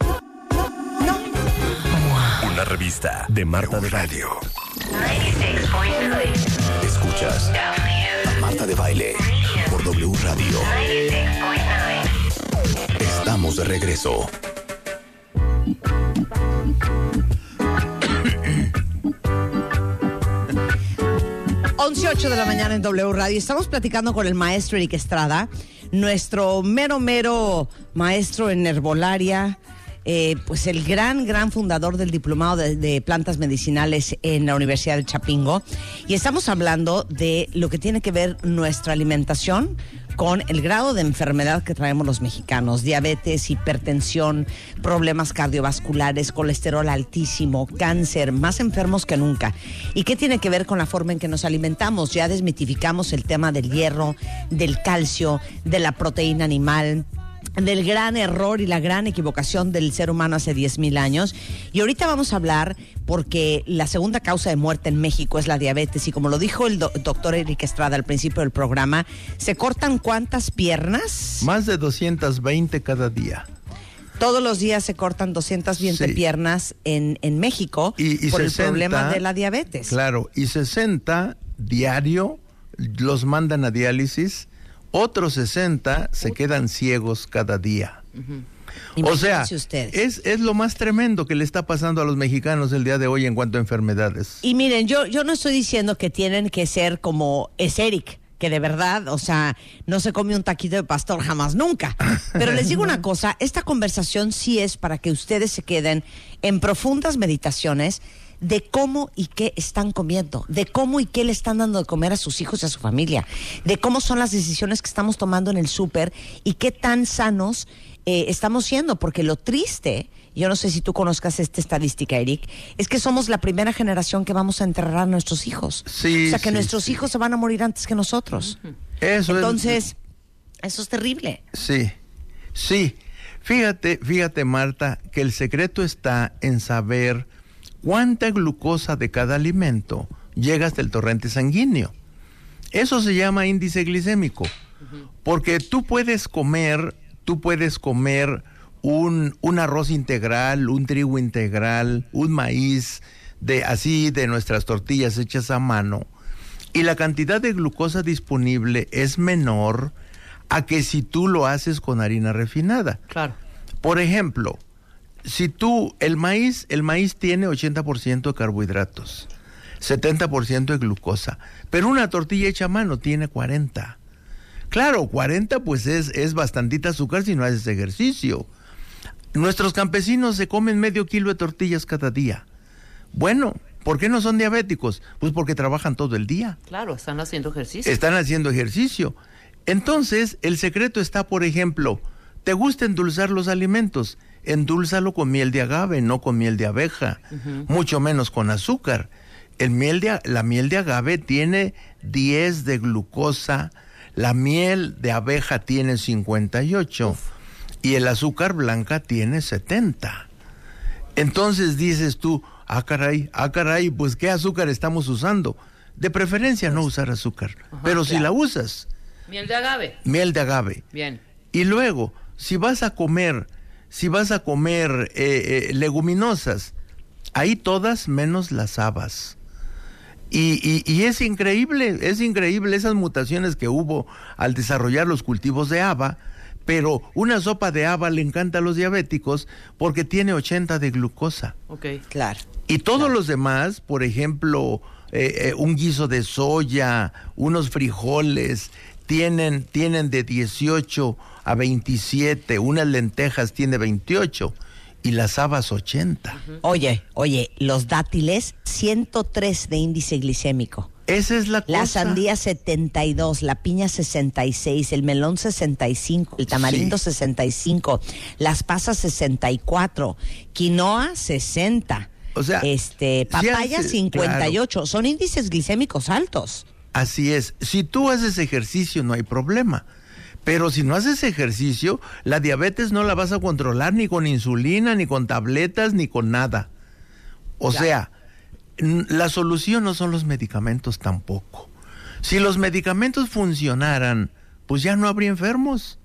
Una revista de Marta de Radio. Escuchas Marta de Baile por W Radio. Estamos de regreso. 11.08 de la mañana en W Radio. Estamos platicando con el maestro Eric Estrada, nuestro mero, mero maestro en herbolaria, eh, pues el gran, gran fundador del diplomado de, de plantas medicinales en la Universidad de Chapingo. Y estamos hablando de lo que tiene que ver nuestra alimentación con el grado de enfermedad que traemos los mexicanos, diabetes, hipertensión, problemas cardiovasculares, colesterol altísimo, cáncer, más enfermos que nunca. ¿Y qué tiene que ver con la forma en que nos alimentamos? Ya desmitificamos el tema del hierro, del calcio, de la proteína animal del gran error y la gran equivocación del ser humano hace 10.000 años. Y ahorita vamos a hablar porque la segunda causa de muerte en México es la diabetes. Y como lo dijo el do- doctor Eric Estrada al principio del programa, ¿se cortan cuántas piernas? Más de 220 cada día. Todos los días se cortan 220 Sí. piernas en, en México Y, y por 60, el problema de la diabetes. Claro, y 60 diario los mandan a diálisis, otros 60 se quedan ciegos cada día. O sea, Imagínense ustedes. es, es lo más tremendo que le está pasando a los mexicanos el día de hoy en cuanto a enfermedades. Y miren, yo, yo no estoy diciendo que tienen que ser como es Eric, que de verdad, o sea, no se come un taquito de pastor jamás nunca. Pero les digo una cosa, esta conversación sí es para que ustedes se queden en profundas meditaciones de cómo y qué están comiendo, de cómo y qué le están dando de comer a sus hijos y a su familia, de cómo son las decisiones que estamos tomando en el súper y qué tan sanos eh, estamos siendo, porque lo triste, yo no sé si tú conozcas esta estadística, Eric, es que somos la primera generación que vamos a enterrar a nuestros hijos. Sí, o sea, que sí, nuestros sí. hijos se van a morir antes que nosotros. Eso es- Entonces, eso es terrible. Sí, sí. Fíjate, fíjate Marta, que el secreto está en saber cuánta glucosa de cada alimento llega hasta el torrente sanguíneo. Eso se llama índice glicémico, porque tú puedes comer, tú puedes comer un, un arroz integral, un trigo integral, un maíz, de así de nuestras tortillas hechas a mano, y la cantidad de glucosa disponible es menor a que si tú lo haces con harina refinada. Claro. Por ejemplo, si tú, el maíz, el maíz tiene 80% de carbohidratos, 70% de glucosa, pero una tortilla hecha a mano tiene 40. Claro, 40 pues es, es bastantita azúcar si no haces ejercicio. Nuestros campesinos se comen medio kilo de tortillas cada día. Bueno, ¿por qué no son diabéticos? Pues porque trabajan todo el día. Claro, están haciendo ejercicio. Están haciendo ejercicio. Entonces, el secreto está, por ejemplo, ¿te gusta endulzar los alimentos? Endúlzalo con miel de agave, no con miel de abeja, mucho menos con azúcar. El miel de, la miel de agave tiene 10 de glucosa, la miel de abeja tiene 58 y el azúcar blanca tiene 70. Entonces dices tú, ah caray, ah caray, pues ¿qué azúcar estamos usando? De preferencia no usar azúcar, pero si la usas, Miel de agave. miel de agave. Bien. Y luego, si vas a comer, si vas a comer eh, eh, leguminosas, ahí todas menos las habas. Y, y- y es increíble, es increíble esas mutaciones que hubo al desarrollar los cultivos de haba, pero una sopa de haba le encanta a los diabéticos porque tiene 80 de glucosa. Ok. Claro. Y todos los demás, por ejemplo, eh, eh, un guiso de soya, unos frijoles, tienen, tienen de 18 a 27, unas lentejas tiene 28 y las habas 80. Oye, oye, los dátiles, 103 de índice glicémico. Esa es la cosa. La sandía 72, la piña 66, el melón 65, el tamarindo 65, las pasas 64, quinoa 60. O sea, este, sí papaya hace- 58, son índices glicémicos altos. Así es. Si tú haces ejercicio, no hay problema. Pero si no haces ejercicio, la diabetes no la vas a controlar ni con insulina, ni con tabletas, ni con nada. O sea, la solución no son los medicamentos tampoco. Si los medicamentos funcionaran, pues ya no habría enfermos.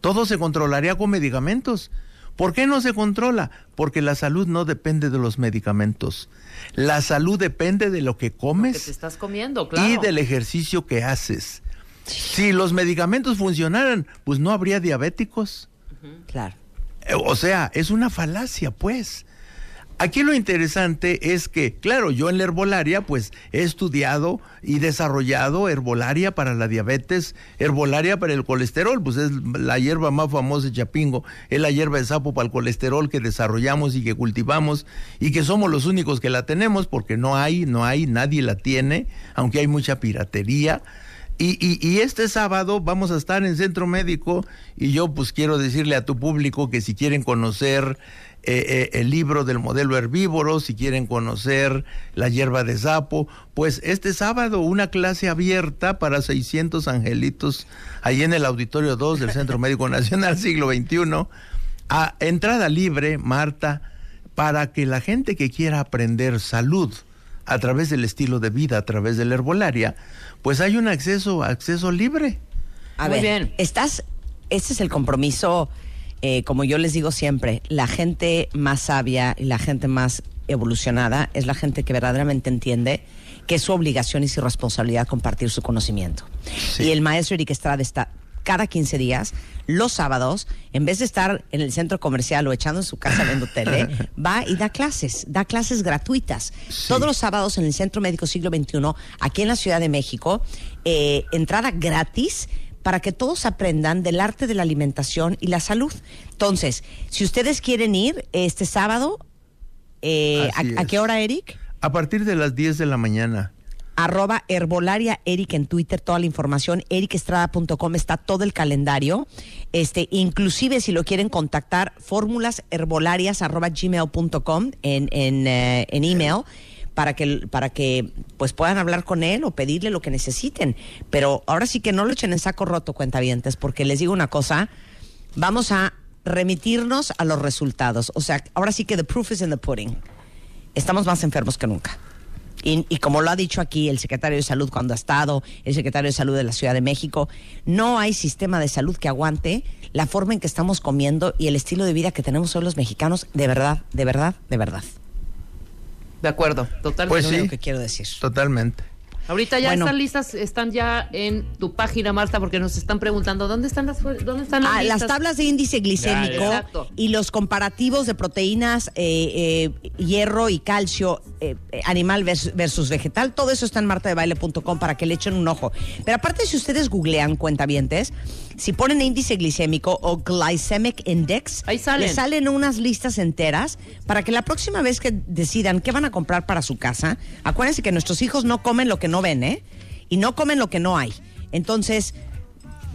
Todo se controlaría con medicamentos. ¿Por qué no se controla? Porque la salud no depende de los medicamentos. La salud depende de lo que comes Que te estás comiendo, claro. y del ejercicio que haces. Si los medicamentos funcionaran, pues no habría diabéticos. Claro. Eh, O sea, es una falacia, pues. Aquí lo interesante es que, claro, yo en la herbolaria, pues he estudiado y desarrollado herbolaria para la diabetes, herbolaria para el colesterol, pues es la hierba más famosa de Chapingo, es la hierba de sapo para el colesterol que desarrollamos y que cultivamos y que somos los únicos que la tenemos porque no hay, no hay, nadie la tiene, aunque hay mucha piratería. Y, y- y este sábado vamos a estar en Centro Médico y yo pues quiero decirle a tu público que si quieren conocer eh, eh, el libro del modelo herbívoro, si quieren conocer la hierba de sapo, pues este sábado una clase abierta para 600 angelitos ahí en el Auditorio 2 del Centro Médico Nacional Siglo XXI, a entrada libre, Marta, para que la gente que quiera aprender salud, a través del estilo de vida, a través de la herbolaria, pues hay un acceso, acceso libre. A Muy ver, bien. estás, ese es el compromiso, eh, como yo les digo siempre, la gente más sabia y la gente más evolucionada es la gente que verdaderamente entiende que es su obligación y su responsabilidad compartir su conocimiento. Y el maestro Eric Estrada está cada 15 días, los sábados, en vez de estar en el centro comercial o echando en su casa viendo tele, va y da clases, da clases gratuitas. Todos los sábados en el Centro Médico Siglo XXI, aquí en la Ciudad de México, eh, entrada gratis para que todos aprendan del arte de la alimentación y la salud. Entonces, si ustedes quieren ir este sábado, eh, ¿a, a qué hora, Eric? A partir de las 10 de la mañana. Arroba herbolaria Eric en Twitter, toda la información, ericestrada.com está todo el calendario. Este, inclusive si lo quieren contactar, fórmulas herbolarias arroba gmail.com en, en, eh, en email para que, para que pues puedan hablar con él o pedirle lo que necesiten. Pero ahora sí que no lo echen en saco roto, cuentavientes, porque les digo una cosa, vamos a remitirnos a los resultados. O sea, ahora sí que the proof is in the pudding. Estamos más enfermos que nunca. Y, y como lo ha dicho aquí el secretario de Salud cuando ha estado, el secretario de Salud de la Ciudad de México, no hay sistema de salud que aguante la forma en que estamos comiendo y el estilo de vida que tenemos hoy los mexicanos, de verdad, de verdad, de verdad. De acuerdo, totalmente. Pues lo que quiero decir. Totalmente. Ahorita ya Bueno. están listas, están ya en tu página, Marta, porque nos están preguntando dónde están las dónde están las Ah, las listas? tablas de índice glicémico Ya, y los comparativos de proteínas, eh, eh, hierro y calcio, eh, animal vers- versus vegetal, todo eso está en martadebaile.com para que le echen un ojo. Pero aparte, si ustedes googlean cuentavientes, si ponen índice glicémico o glycemic index, Ahí salen. les salen unas listas enteras para que la próxima vez que decidan qué van a comprar para su casa, acuérdense que nuestros hijos no comen lo que no ven, ¿eh? Y no comen lo que no hay. Entonces,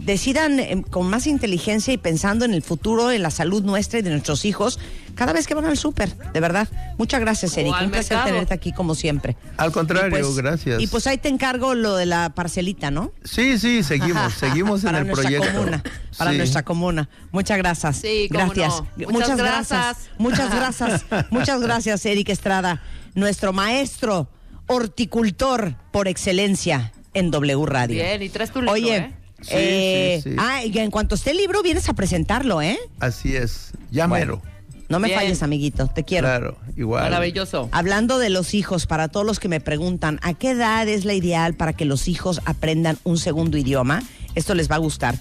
decidan eh, con más inteligencia y pensando en el futuro, en la salud nuestra y de nuestros hijos, cada vez que van al súper, de verdad. Muchas gracias, Eric. Un placer mercado. tenerte aquí como siempre. Al contrario, Y pues- gracias. Y pues ahí te encargo lo de la parcelita, ¿no? Sí, sí, seguimos, seguimos en para el nuestra proyecto. comuna, para Sí. nuestra comuna. Muchas gracias. Sí, cómo gracias. no. Muchas, Muchas gracias. gracias. Muchas gracias. Muchas gracias, Eric Estrada, nuestro maestro horticultor por excelencia en W Radio. Bien, y traes tu libro, Oye, ¿eh? Sí, eh, sí, sí. ah, y en cuanto esté el libro vienes a presentarlo, ¿eh? Así es. Ya Bueno. mero. No me Bien. falles, amiguito. Te quiero. Claro, igual. Maravilloso. Hablando de los hijos, para todos los que me preguntan, ¿a qué edad es la ideal para que los hijos aprendan un segundo idioma? Esto les va a gustar.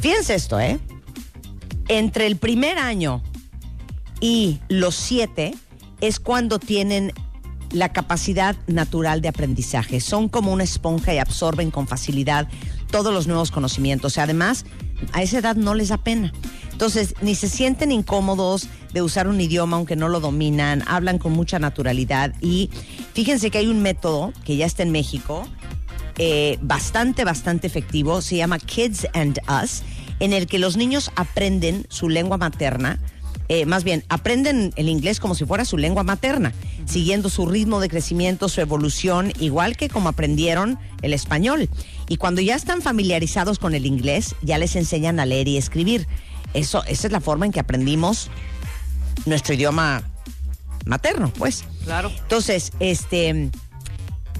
Fíjense esto, ¿eh? Entre el primer año y los siete es cuando tienen la capacidad natural de aprendizaje. Son como una esponja y absorben con facilidad todos los nuevos conocimientos. Además, a esa edad no les da pena. Entonces, ni se sienten incómodos, de usar un idioma aunque no lo dominan, hablan con mucha naturalidad y fíjense que hay un método que ya está en México, eh, bastante, bastante efectivo, se llama Kids and Us, en el que los niños aprenden su lengua materna, eh, más bien, aprenden el inglés como si fuera su lengua materna, siguiendo su ritmo de crecimiento, su evolución, igual que como aprendieron el español. Y cuando ya están familiarizados con el inglés, ya les enseñan a leer y escribir. Eso, esa es la forma en que aprendimos nuestro idioma materno, pues. Claro. Entonces, este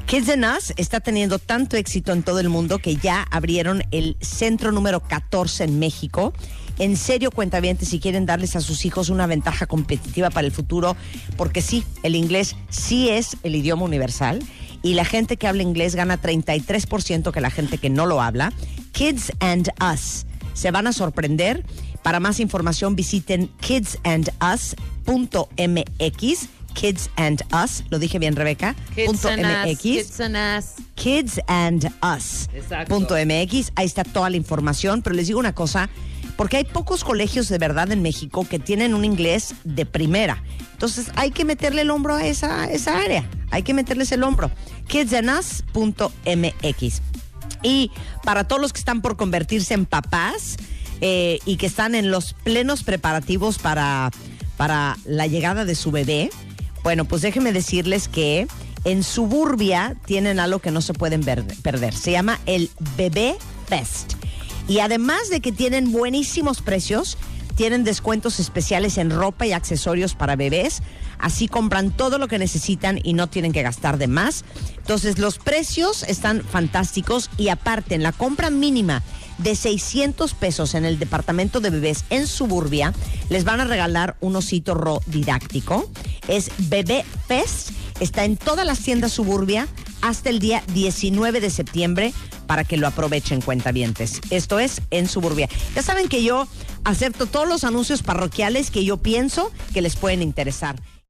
Kids and Us está teniendo tanto éxito en todo el mundo que ya abrieron el centro número 14 en México. En serio, cuentavientes, si quieren darles a sus hijos una ventaja competitiva para el futuro, porque sí, el inglés sí es el idioma universal y la gente que habla inglés gana 33% que la gente que no lo habla. Kids and Us. Se van a sorprender. Para más información visiten kidsandus.mx. Kids and Us, lo dije bien, Rebeca. Kids punto and us, MX. kids and us. Kids and Us. Punto MX. Ahí está toda la información. Pero les digo una cosa, porque hay pocos colegios de verdad en México que tienen un inglés de primera. Entonces hay que meterle el hombro a esa, esa área. Hay que meterles el hombro. Kidsandus.mx. Y para todos los que están por convertirse en papás eh, y que están en los plenos preparativos para, para la llegada de su bebé, bueno, pues déjenme decirles que en Suburbia tienen algo que no se pueden perder. Se llama el Bebé Fest. Y además de que tienen buenísimos precios, tienen descuentos especiales en ropa y accesorios para bebés. Así compran todo lo que necesitan y no tienen que gastar de más. Entonces los precios están fantásticos y aparte en la compra mínima de 600 pesos en el departamento de bebés en Suburbia, les van a regalar un osito ro didáctico. Es Bebé Fest. Está en todas las tiendas Suburbia hasta el día 19 de septiembre para que lo aprovechen cuentavientes. Esto es en Suburbia. Ya saben que yo acepto todos los anuncios parroquiales que yo pienso que les pueden interesar.